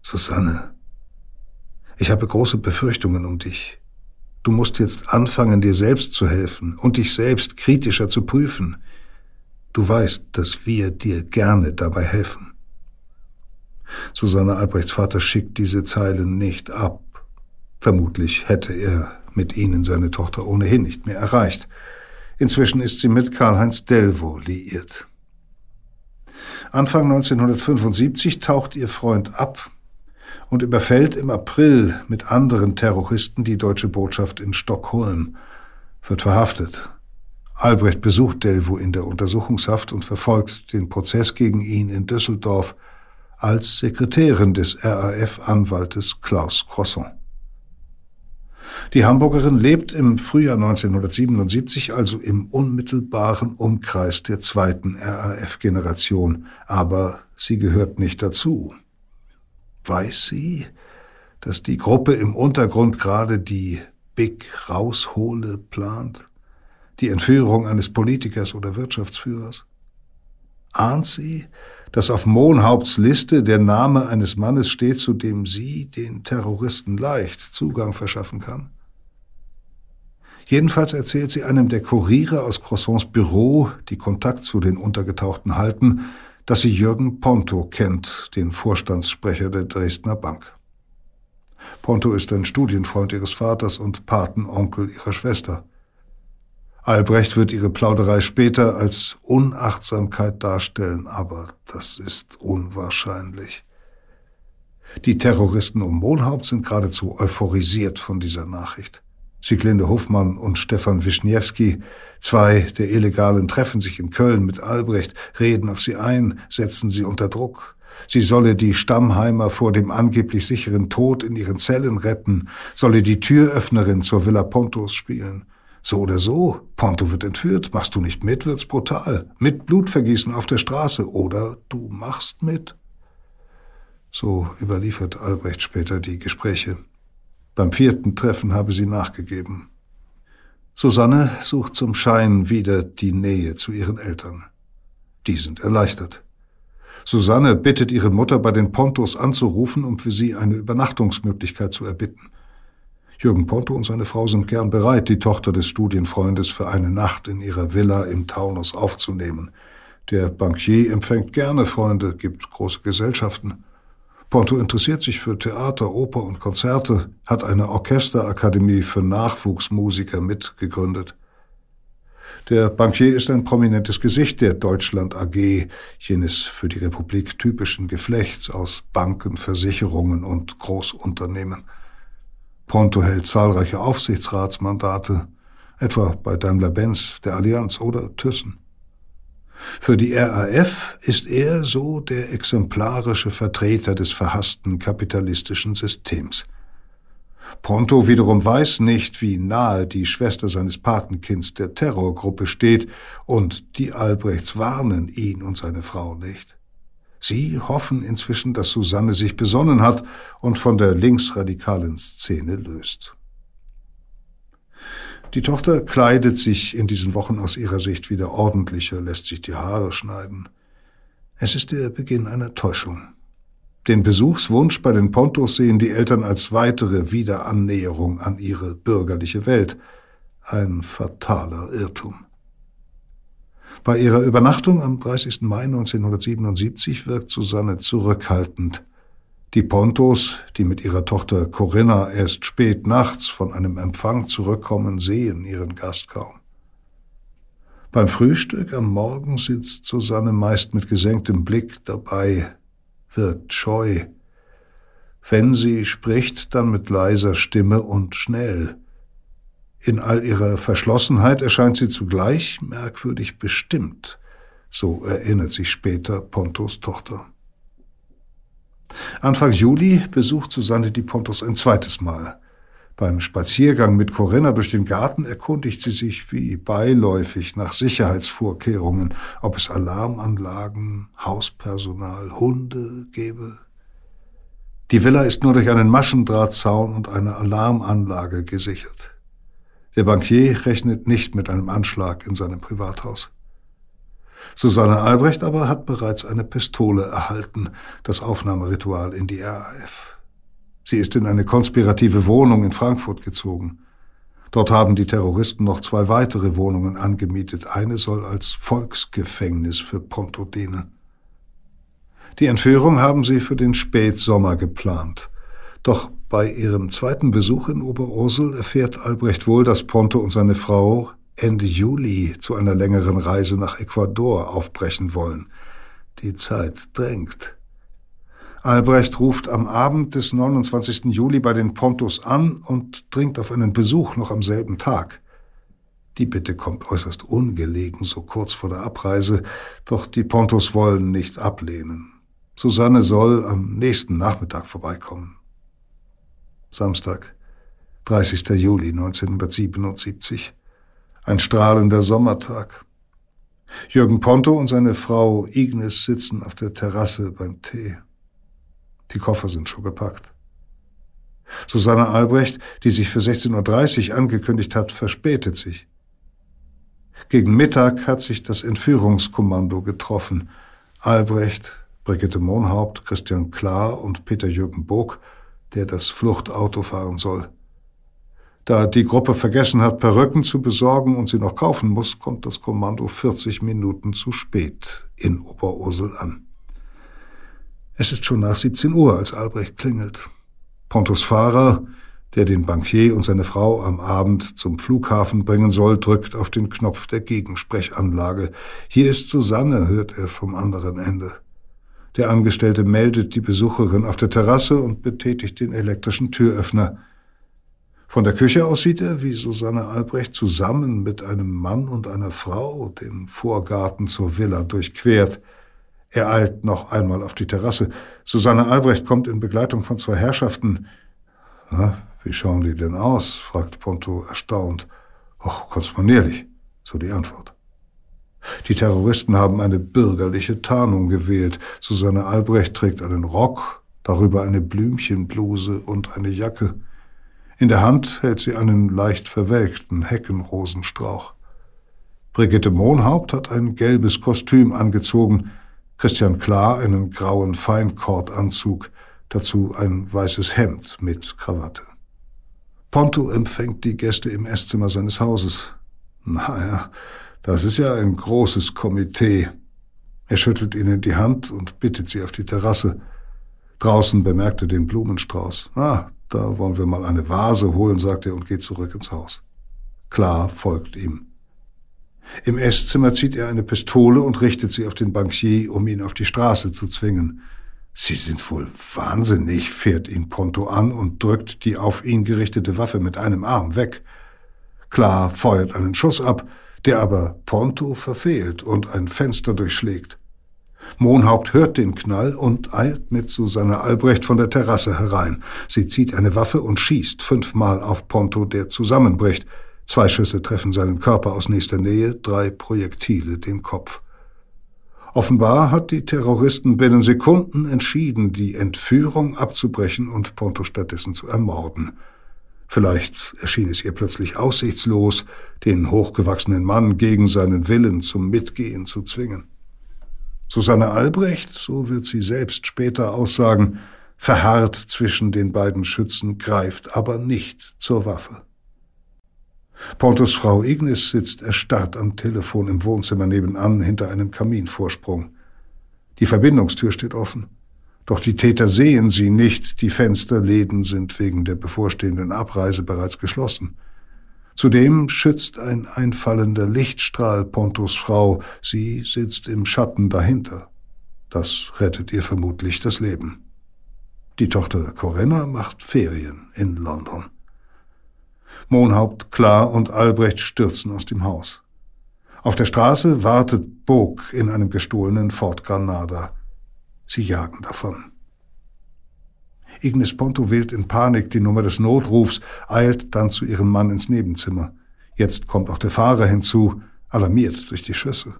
Susanne, ich habe große Befürchtungen um dich. Du musst jetzt anfangen, dir selbst zu helfen und dich selbst kritischer zu prüfen. Du weißt, dass wir dir gerne dabei helfen. Susanne Albrechts Vater schickt diese Zeilen nicht ab. Vermutlich hätte er mit ihnen seine Tochter ohnehin nicht mehr erreicht. Inzwischen ist sie mit Karl-Heinz Delvo liiert. Anfang 1975 taucht ihr Freund ab und überfällt im April mit anderen Terroristen die deutsche Botschaft in Stockholm, wird verhaftet. Albrecht besucht Delvo in der Untersuchungshaft und verfolgt den Prozess gegen ihn in Düsseldorf als Sekretärin des RAF-Anwaltes Klaus Crosson. Die Hamburgerin lebt im Frühjahr 1977 also im unmittelbaren Umkreis der zweiten RAF-Generation, aber sie gehört nicht dazu. Weiß sie, dass die Gruppe im Untergrund gerade die Big Raushole plant? Die Entführung eines Politikers oder Wirtschaftsführers? Ahnt sie, dass auf Mohnhaupts Liste der Name eines Mannes steht, zu dem sie den Terroristen leicht Zugang verschaffen kann? Jedenfalls erzählt sie einem der Kuriere aus Croissants Büro, die Kontakt zu den Untergetauchten halten, dass sie Jürgen Ponto kennt, den Vorstandssprecher der Dresdner Bank. Ponto ist ein Studienfreund ihres Vaters und Patenonkel ihrer Schwester. Albrecht wird ihre Plauderei später als Unachtsamkeit darstellen, aber das ist unwahrscheinlich. Die Terroristen um Mohnhaupt sind geradezu euphorisiert von dieser Nachricht. Sieglinde Hofmann und Stefan Wischniewski, zwei der Illegalen, treffen sich in Köln mit Albrecht, reden auf sie ein, setzen sie unter Druck. Sie solle die Stammheimer vor dem angeblich sicheren Tod in ihren Zellen retten, solle die Türöffnerin zur Villa Pontos spielen. So oder so, Ponto wird entführt, machst du nicht mit, wird's brutal. Mit Blutvergießen auf der Straße oder du machst mit. So überliefert Albrecht später die Gespräche. Beim vierten Treffen habe sie nachgegeben. Susanne sucht zum Schein wieder die Nähe zu ihren Eltern. Die sind erleichtert. Susanne bittet ihre Mutter bei den Pontos anzurufen, um für sie eine Übernachtungsmöglichkeit zu erbitten. Jürgen Ponto und seine Frau sind gern bereit, die Tochter des Studienfreundes für eine Nacht in ihrer Villa im Taunus aufzunehmen. Der Bankier empfängt gerne Freunde, gibt große Gesellschaften. Ponto interessiert sich für Theater, Oper und Konzerte, hat eine Orchesterakademie für Nachwuchsmusiker mitgegründet. Der Bankier ist ein prominentes Gesicht der Deutschland AG, jenes für die Republik typischen Geflechts aus Banken, Versicherungen und Großunternehmen. Ponto hält zahlreiche Aufsichtsratsmandate, etwa bei Daimler-Benz, der Allianz oder Thyssen. Für die RAF ist er so der exemplarische Vertreter des verhassten kapitalistischen Systems. Ponto wiederum weiß nicht, wie nahe die Schwester seines Patenkinds der Terrorgruppe steht, und die Albrechts warnen ihn und seine Frau nicht. Sie hoffen inzwischen, dass Susanne sich besonnen hat und von der linksradikalen Szene löst. Die Tochter kleidet sich in diesen Wochen aus ihrer Sicht wieder ordentlicher, lässt sich die Haare schneiden. Es ist der Beginn einer Täuschung. Den Besuchswunsch bei den Pontos sehen die Eltern als weitere Wiederannäherung an ihre bürgerliche Welt. Ein fataler Irrtum. Bei ihrer Übernachtung am 30. Mai 1977 wirkt Susanne zurückhaltend. Die Pontos, die mit ihrer Tochter Corinna erst spät nachts von einem Empfang zurückkommen, sehen ihren Gast kaum. Beim Frühstück am Morgen sitzt Susanne meist mit gesenktem Blick dabei, wirkt scheu. Wenn sie spricht, dann mit leiser Stimme und schnell. In all ihrer Verschlossenheit erscheint sie zugleich merkwürdig bestimmt, so erinnert sich später Pontos Tochter. Anfang Juli besucht Susanne die Pontos ein zweites Mal. Beim Spaziergang mit Corinna durch den Garten erkundigt sie sich wie beiläufig nach Sicherheitsvorkehrungen, ob es Alarmanlagen, Hauspersonal, Hunde gäbe. Die Villa ist nur durch einen Maschendrahtzaun und eine Alarmanlage gesichert. Der Bankier rechnet nicht mit einem Anschlag in seinem Privathaus. Susanne Albrecht aber hat bereits eine Pistole erhalten, das Aufnahmeritual in die RAF. Sie ist in eine konspirative Wohnung in Frankfurt gezogen. Dort haben die Terroristen noch zwei weitere Wohnungen angemietet. Eine soll als Volksgefängnis für Ponto dienen. Die Entführung haben sie für den Spätsommer geplant. Doch bei ihrem zweiten Besuch in Oberursel erfährt Albrecht wohl, dass Ponto und seine Frau Ende Juli zu einer längeren Reise nach Ecuador aufbrechen wollen. Die Zeit drängt. Albrecht ruft am Abend des 29. Juli bei den Pontos an und dringt auf einen Besuch noch am selben Tag. Die Bitte kommt äußerst ungelegen, so kurz vor der Abreise, doch die Pontos wollen nicht ablehnen. Susanne soll am nächsten Nachmittag vorbeikommen. Samstag, 30. Juli 1977. Ein strahlender Sommertag. Jürgen Ponto und seine Frau Ignis sitzen auf der Terrasse beim Tee. Die Koffer sind schon gepackt. Susanne Albrecht, die sich für 16.30 Uhr angekündigt hat, verspätet sich. Gegen Mittag hat sich das Entführungskommando getroffen. Albrecht, Brigitte Mohnhaupt, Christian Klar und Peter Jürgen Bog, der das Fluchtauto fahren soll. Da die Gruppe vergessen hat, Perücken zu besorgen und sie noch kaufen muss, kommt das Kommando 40 Minuten zu spät in Oberursel an. Es ist schon nach 17 Uhr, als Albrecht klingelt. Pontus Fahrer, der den Bankier und seine Frau am Abend zum Flughafen bringen soll, drückt auf den Knopf der Gegensprechanlage. Hier ist Susanne, hört er vom anderen Ende. Der Angestellte meldet die Besucherin auf der Terrasse und betätigt den elektrischen Türöffner. Von der Küche aus sieht er, wie Susanne Albrecht zusammen mit einem Mann und einer Frau den Vorgarten zur Villa durchquert. Er eilt noch einmal auf die Terrasse. Susanne Albrecht kommt in Begleitung von zwei Herrschaften. Na, wie schauen die denn aus? fragt Ponto erstaunt. Och, konspondierlich, so die Antwort. Die Terroristen haben eine bürgerliche Tarnung gewählt. Susanne Albrecht trägt einen Rock, darüber eine Blümchenbluse und eine Jacke. In der Hand hält sie einen leicht verwelkten Heckenrosenstrauch. Brigitte Mohnhaupt hat ein gelbes Kostüm angezogen, Christian Klar einen grauen Feinkordanzug, dazu ein weißes Hemd mit Krawatte. Ponto empfängt die Gäste im Esszimmer seines Hauses. Naja, das ist ja ein großes Komitee. Er schüttelt ihnen die Hand und bittet sie auf die Terrasse. Draußen bemerkt er den Blumenstrauß. Ah, da wollen wir mal eine Vase holen, sagt er und geht zurück ins Haus. Klar folgt ihm. Im Esszimmer zieht er eine Pistole und richtet sie auf den Bankier, um ihn auf die Straße zu zwingen. Sie sind wohl wahnsinnig, fährt ihn Ponto an und drückt die auf ihn gerichtete Waffe mit einem Arm weg. Klar feuert einen Schuss ab, der aber Ponto verfehlt und ein Fenster durchschlägt. Mohnhaupt hört den Knall und eilt mit Susanne Albrecht von der Terrasse herein. Sie zieht eine Waffe und schießt fünfmal auf Ponto, der zusammenbricht. Zwei Schüsse treffen seinen Körper aus nächster Nähe, drei Projektile den Kopf. Offenbar hat die Terroristen binnen Sekunden entschieden, die Entführung abzubrechen und Ponto stattdessen zu ermorden. Vielleicht erschien es ihr plötzlich aussichtslos, den hochgewachsenen Mann gegen seinen Willen zum Mitgehen zu zwingen. Susanne Albrecht, so wird sie selbst später aussagen, verharrt zwischen den beiden Schützen, greift aber nicht zur Waffe. Pontus Frau Ignis sitzt erstarrt am Telefon im Wohnzimmer nebenan hinter einem Kaminvorsprung. Die Verbindungstür steht offen. Doch die Täter sehen sie nicht, die Fensterläden sind wegen der bevorstehenden Abreise bereits geschlossen. Zudem schützt ein einfallender Lichtstrahl Pontos Frau, sie sitzt im Schatten dahinter. Das rettet ihr vermutlich das Leben. Die Tochter Corinna macht Ferien in London. Mohnhaupt, Klar und Albrecht stürzen aus dem Haus. Auf der Straße wartet Bog in einem gestohlenen Ford Granada. Sie jagen davon. Ignis Ponto wählt in Panik die Nummer des Notrufs, eilt dann zu ihrem Mann ins Nebenzimmer. Jetzt kommt auch der Fahrer hinzu, alarmiert durch die Schüsse.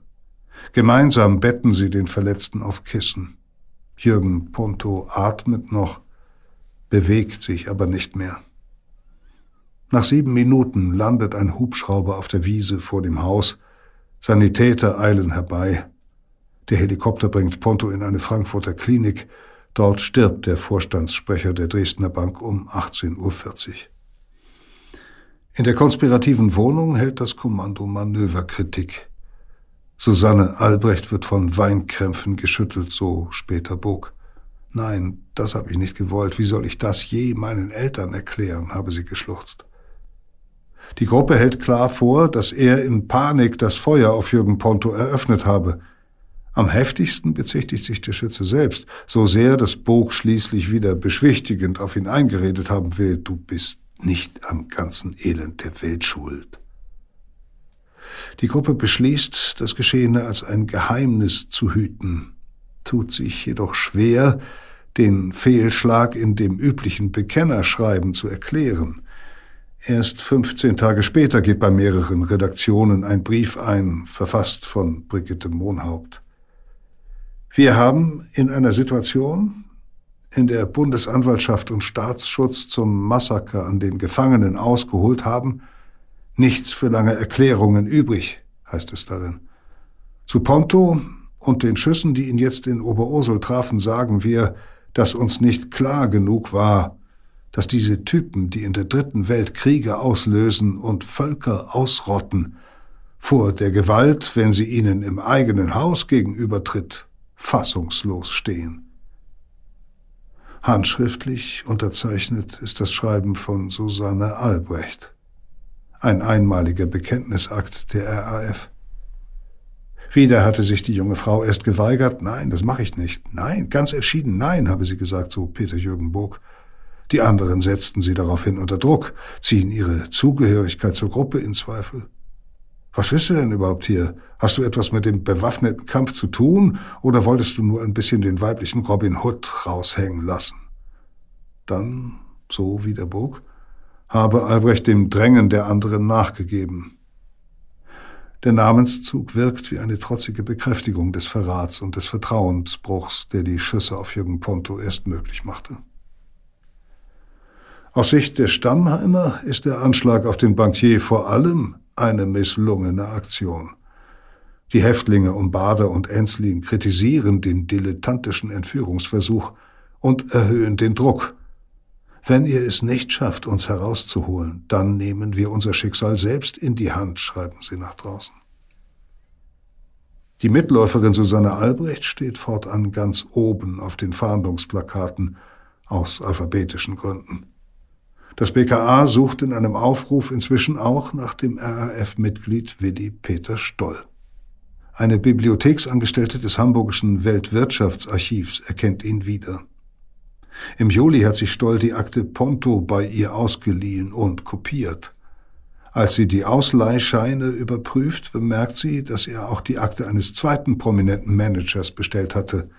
Gemeinsam betten sie den Verletzten auf Kissen. Jürgen Ponto atmet noch. bewegt sich aber nicht mehr. Nach sieben Minuten landet ein Hubschrauber auf der Wiese vor dem Haus. Sanitäter eilen herbei. Der Helikopter bringt Ponto in eine Frankfurter Klinik. Dort stirbt der Vorstandssprecher der Dresdner Bank um 18.40 Uhr. In der konspirativen Wohnung hält das Kommando Manöverkritik. Susanne Albrecht wird von Weinkrämpfen geschüttelt, so später Bog. Nein, das habe ich nicht gewollt. Wie soll ich das je meinen Eltern erklären, habe sie geschluchzt. Die Gruppe hält klar vor, dass er in Panik das Feuer auf Jürgen Ponto eröffnet habe. Am heftigsten bezichtigt sich der Schütze selbst, so sehr, dass Bog schließlich wieder beschwichtigend auf ihn eingeredet haben will, du bist nicht am ganzen Elend der Welt schuld. Die Gruppe beschließt, das Geschehene als ein Geheimnis zu hüten, tut sich jedoch schwer, den Fehlschlag in dem üblichen Bekennerschreiben zu erklären. Erst 15 Tage später geht bei mehreren Redaktionen ein Brief ein, verfasst von Brigitte Mohnhaupt. Wir haben in einer Situation, in der Bundesanwaltschaft und Staatsschutz zum Massaker an den Gefangenen ausgeholt haben, nichts für lange Erklärungen übrig, heißt es darin. Zu Ponto und den Schüssen, die ihn jetzt in Oberursel trafen, sagen wir, dass uns nicht klar genug war, dass diese Typen, die in der dritten Welt Kriege auslösen und Völker ausrotten, vor der Gewalt, wenn sie ihnen im eigenen Haus gegenübertritt, fassungslos stehen. Handschriftlich unterzeichnet ist das Schreiben von Susanne Albrecht. Ein einmaliger Bekenntnisakt der RAF. Wieder hatte sich die junge Frau erst geweigert. Nein, das mache ich nicht. Nein, ganz entschieden nein, habe sie gesagt, so Peter Jürgen Burg. Die anderen setzten sie daraufhin unter Druck, ziehen ihre Zugehörigkeit zur Gruppe in Zweifel. Was willst du denn überhaupt hier? Hast du etwas mit dem bewaffneten Kampf zu tun oder wolltest du nur ein bisschen den weiblichen Robin Hood raushängen lassen? Dann, so wie der Bug, habe Albrecht dem Drängen der anderen nachgegeben. Der Namenszug wirkt wie eine trotzige Bekräftigung des Verrats und des Vertrauensbruchs, der die Schüsse auf Jürgen Ponto erst möglich machte. Aus Sicht der Stammheimer ist der Anschlag auf den Bankier vor allem eine misslungene Aktion. Die Häftlinge um Bader und Enslin kritisieren den dilettantischen Entführungsversuch und erhöhen den Druck. Wenn ihr es nicht schafft, uns herauszuholen, dann nehmen wir unser Schicksal selbst in die Hand, schreiben sie nach draußen. Die Mitläuferin Susanne Albrecht steht fortan ganz oben auf den Fahndungsplakaten aus alphabetischen Gründen. Das BKA sucht in einem Aufruf inzwischen auch nach dem RAF-Mitglied Willi Peter Stoll. Eine Bibliotheksangestellte des Hamburgischen Weltwirtschaftsarchivs erkennt ihn wieder. Im Juli hat sich Stoll die Akte Ponto bei ihr ausgeliehen und kopiert. Als sie die Ausleihscheine überprüft, bemerkt sie, dass er auch die Akte eines zweiten prominenten Managers bestellt hatte.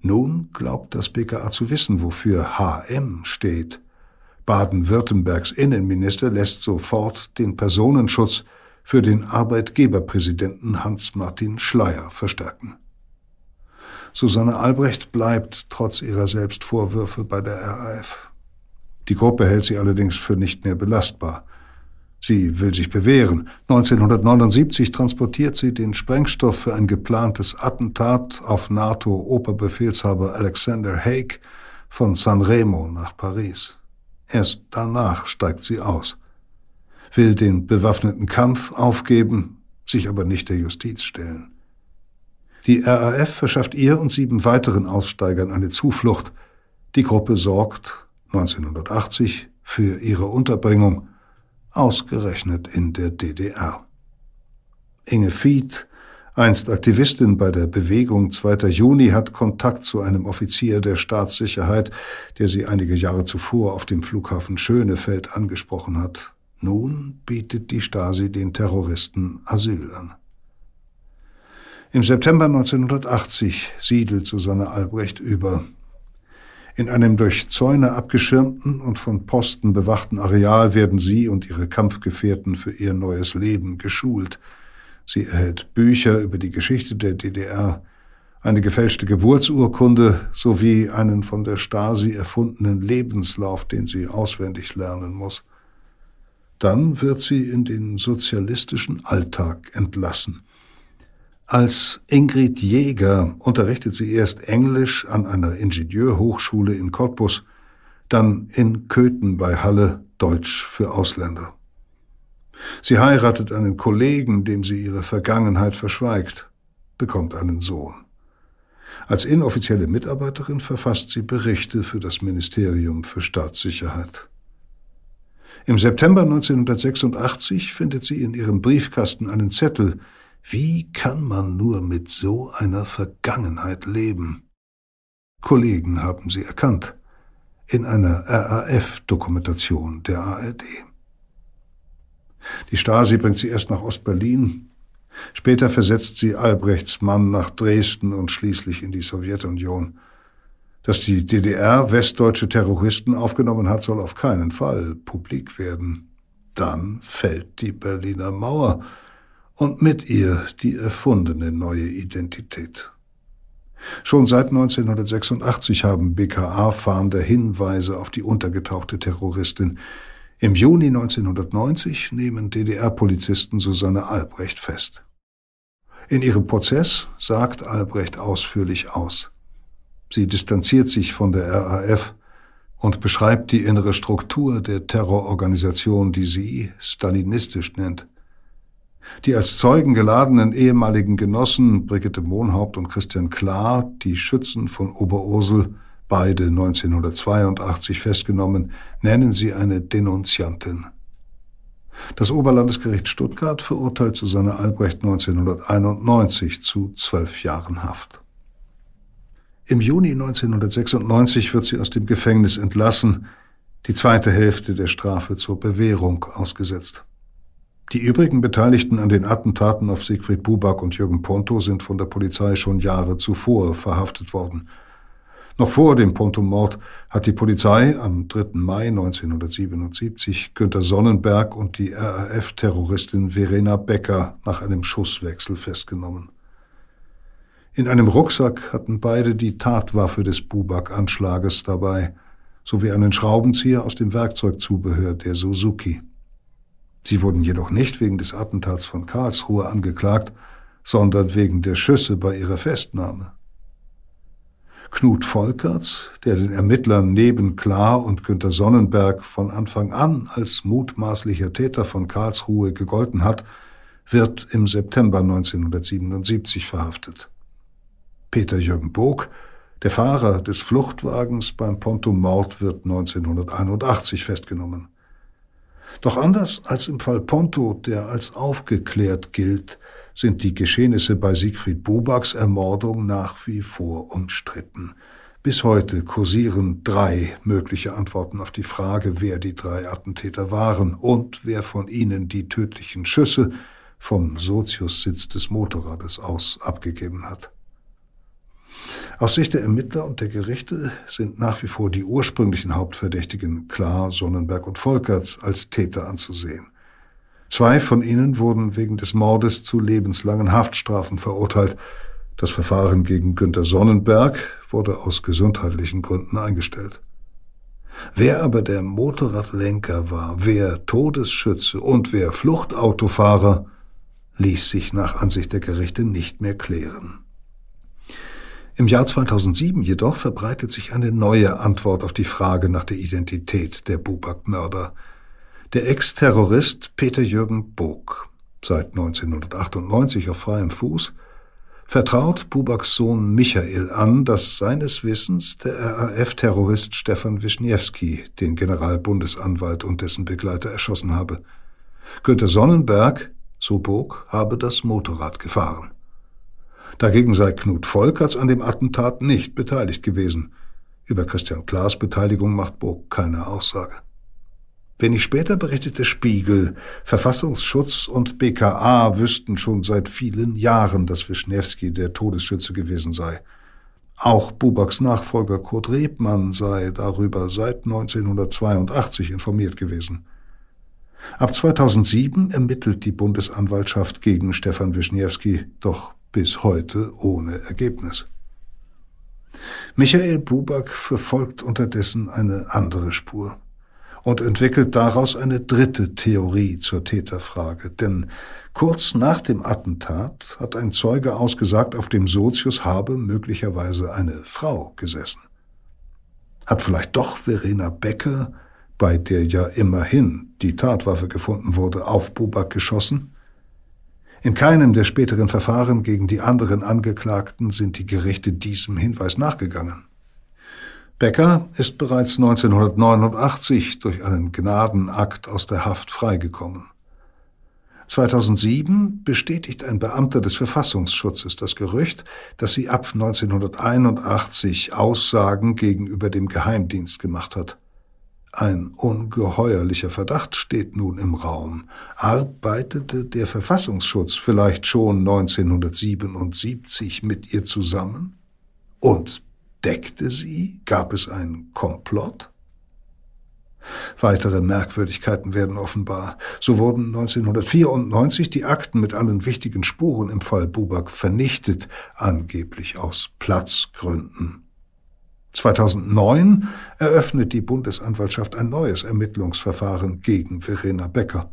Nun glaubt das BKA zu wissen, wofür HM steht. Baden-Württembergs Innenminister lässt sofort den Personenschutz für den Arbeitgeberpräsidenten Hans-Martin Schleier verstärken. Susanne Albrecht bleibt trotz ihrer Selbstvorwürfe bei der RAF. Die Gruppe hält sie allerdings für nicht mehr belastbar. Sie will sich bewähren. 1979 transportiert sie den Sprengstoff für ein geplantes Attentat auf NATO-Oberbefehlshaber Alexander Haig von Sanremo nach Paris. Erst danach steigt sie aus, will den bewaffneten Kampf aufgeben, sich aber nicht der Justiz stellen. Die RAF verschafft ihr und sieben weiteren Aussteigern eine Zuflucht. Die Gruppe sorgt 1980 für ihre Unterbringung, ausgerechnet in der DDR. Inge Fied Einst Aktivistin bei der Bewegung 2. Juni hat Kontakt zu einem Offizier der Staatssicherheit, der sie einige Jahre zuvor auf dem Flughafen Schönefeld angesprochen hat. Nun bietet die Stasi den Terroristen Asyl an. Im September 1980 siedelt Susanne Albrecht über. In einem durch Zäune abgeschirmten und von Posten bewachten Areal werden sie und ihre Kampfgefährten für ihr neues Leben geschult – Sie erhält Bücher über die Geschichte der DDR, eine gefälschte Geburtsurkunde sowie einen von der Stasi erfundenen Lebenslauf, den sie auswendig lernen muss. Dann wird sie in den sozialistischen Alltag entlassen. Als Ingrid Jäger unterrichtet sie erst Englisch an einer Ingenieurhochschule in Cottbus, dann in Köthen bei Halle Deutsch für Ausländer. Sie heiratet einen Kollegen, dem sie ihre Vergangenheit verschweigt, bekommt einen Sohn. Als inoffizielle Mitarbeiterin verfasst sie Berichte für das Ministerium für Staatssicherheit. Im September 1986 findet sie in ihrem Briefkasten einen Zettel. Wie kann man nur mit so einer Vergangenheit leben? Kollegen haben sie erkannt in einer RAF-Dokumentation der ARD. Die Stasi bringt sie erst nach Ostberlin, Später versetzt sie Albrechts Mann nach Dresden und schließlich in die Sowjetunion. Dass die DDR westdeutsche Terroristen aufgenommen hat, soll auf keinen Fall publik werden. Dann fällt die Berliner Mauer und mit ihr die erfundene neue Identität. Schon seit 1986 haben BKA-Fahnder Hinweise auf die untergetauchte Terroristin. Im Juni 1990 nehmen DDR-Polizisten Susanne Albrecht fest. In ihrem Prozess sagt Albrecht ausführlich aus. Sie distanziert sich von der RAF und beschreibt die innere Struktur der Terrororganisation, die sie stalinistisch nennt. Die als Zeugen geladenen ehemaligen Genossen Brigitte Mohnhaupt und Christian Klar, die Schützen von Oberursel, beide 1982 festgenommen, nennen sie eine Denunziantin. Das Oberlandesgericht Stuttgart verurteilt Susanne Albrecht 1991 zu zwölf Jahren Haft. Im Juni 1996 wird sie aus dem Gefängnis entlassen, die zweite Hälfte der Strafe zur Bewährung ausgesetzt. Die übrigen Beteiligten an den Attentaten auf Siegfried Buback und Jürgen Ponto sind von der Polizei schon Jahre zuvor verhaftet worden. Noch vor dem Ponto-Mord hat die Polizei am 3. Mai 1977 Günter Sonnenberg und die RAF-Terroristin Verena Becker nach einem Schusswechsel festgenommen. In einem Rucksack hatten beide die Tatwaffe des Bubak-Anschlages dabei, sowie einen Schraubenzieher aus dem Werkzeugzubehör der Suzuki. Sie wurden jedoch nicht wegen des Attentats von Karlsruhe angeklagt, sondern wegen der Schüsse bei ihrer Festnahme. Knut Volkerts, der den Ermittlern neben Klar und Günter Sonnenberg von Anfang an als mutmaßlicher Täter von Karlsruhe gegolten hat, wird im September 1977 verhaftet. Peter Jürgen Bog, der Fahrer des Fluchtwagens beim Ponto-Mord, wird 1981 festgenommen. Doch anders als im Fall Ponto, der als aufgeklärt gilt, sind die Geschehnisse bei Siegfried Bubaks Ermordung nach wie vor umstritten. Bis heute kursieren drei mögliche Antworten auf die Frage, wer die drei Attentäter waren und wer von ihnen die tödlichen Schüsse vom Soziussitz des Motorrades aus abgegeben hat. Aus Sicht der Ermittler und der Gerichte sind nach wie vor die ursprünglichen Hauptverdächtigen Klar, Sonnenberg und Volkerts als Täter anzusehen. Zwei von ihnen wurden wegen des Mordes zu lebenslangen Haftstrafen verurteilt. Das Verfahren gegen Günter Sonnenberg wurde aus gesundheitlichen Gründen eingestellt. Wer aber der Motorradlenker war, wer Todesschütze und wer Fluchtautofahrer, ließ sich nach Ansicht der Gerichte nicht mehr klären. Im Jahr 2007 jedoch verbreitet sich eine neue Antwort auf die Frage nach der Identität der Bubak-Mörder – der Ex-Terrorist Peter Jürgen Bog, seit 1998 auf freiem Fuß, vertraut Bubaks Sohn Michael an, dass seines Wissens der RAF-Terrorist Stefan Wischniewski den Generalbundesanwalt und dessen Begleiter erschossen habe. Günter Sonnenberg, so Bog, habe das Motorrad gefahren. Dagegen sei Knut Volkerts an dem Attentat nicht beteiligt gewesen. Über Christian Klaas Beteiligung macht Bog keine Aussage. Wenig später berichtete Spiegel, Verfassungsschutz und BKA wüssten schon seit vielen Jahren, dass Wischnewski der Todesschütze gewesen sei. Auch Bubaks Nachfolger Kurt Rebmann sei darüber seit 1982 informiert gewesen. Ab 2007 ermittelt die Bundesanwaltschaft gegen Stefan Wischniewski, doch bis heute ohne Ergebnis. Michael Buback verfolgt unterdessen eine andere Spur und entwickelt daraus eine dritte Theorie zur Täterfrage. Denn kurz nach dem Attentat hat ein Zeuge ausgesagt, auf dem Sozius habe möglicherweise eine Frau gesessen. Hat vielleicht doch Verena Becker, bei der ja immerhin die Tatwaffe gefunden wurde, auf Buback geschossen? In keinem der späteren Verfahren gegen die anderen Angeklagten sind die Gerichte diesem Hinweis nachgegangen. Becker ist bereits 1989 durch einen Gnadenakt aus der Haft freigekommen. 2007 bestätigt ein Beamter des Verfassungsschutzes das Gerücht, dass sie ab 1981 Aussagen gegenüber dem Geheimdienst gemacht hat. Ein ungeheuerlicher Verdacht steht nun im Raum. Arbeitete der Verfassungsschutz vielleicht schon 1977 mit ihr zusammen? Und deckte sie? Gab es einen Komplott? Weitere Merkwürdigkeiten werden offenbar. So wurden 1994 die Akten mit allen wichtigen Spuren im Fall Buback vernichtet, angeblich aus Platzgründen. 2009 eröffnet die Bundesanwaltschaft ein neues Ermittlungsverfahren gegen Verena Becker.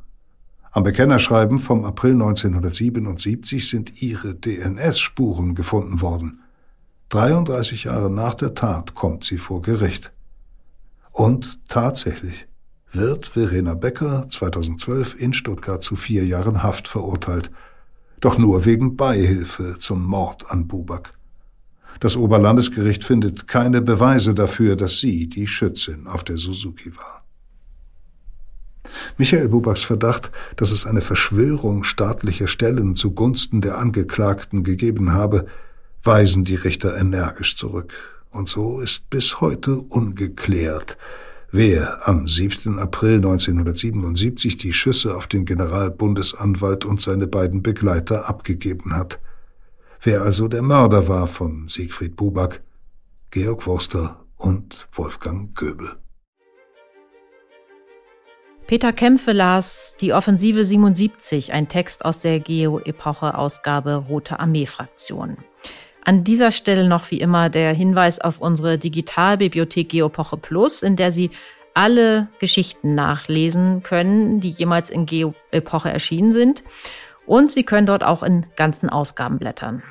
Am Bekennerschreiben vom April 1977 sind ihre DNS-Spuren gefunden worden. 33 Jahre nach der Tat kommt sie vor Gericht. Und tatsächlich wird Verena Becker 2012 in Stuttgart zu vier Jahren Haft verurteilt, doch nur wegen Beihilfe zum Mord an Buback. Das Oberlandesgericht findet keine Beweise dafür, dass sie die Schützin auf der Suzuki war. Michael Bubaks Verdacht, dass es eine Verschwörung staatlicher Stellen zugunsten der Angeklagten gegeben habe, weisen die Richter energisch zurück. Und so ist bis heute ungeklärt, wer am 7. April 1977 die Schüsse auf den Generalbundesanwalt und seine beiden Begleiter abgegeben hat. Wer also der Mörder war von Siegfried Buback, Georg Wurster und Wolfgang Göbel. Peter Kämpfe las Die Offensive 77, ein Text aus der Geo-Epoche-Ausgabe Rote Armee-Fraktion. An dieser Stelle noch wie immer der Hinweis auf unsere Digitalbibliothek Geopoche Plus, in der Sie alle Geschichten nachlesen können, die jemals in Geoepoche erschienen sind. Und Sie können dort auch in ganzen Ausgaben blättern.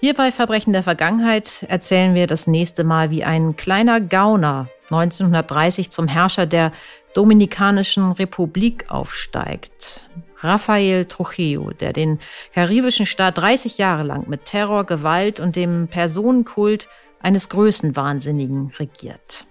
Hier bei Verbrechen der Vergangenheit erzählen wir das nächste Mal, wie ein kleiner Gauner 1930 zum Herrscher der Dominikanischen Republik aufsteigt. Rafael Trujillo, der den karibischen Staat 30 Jahre lang mit Terror, Gewalt und dem Personenkult eines Größenwahnsinnigen regiert.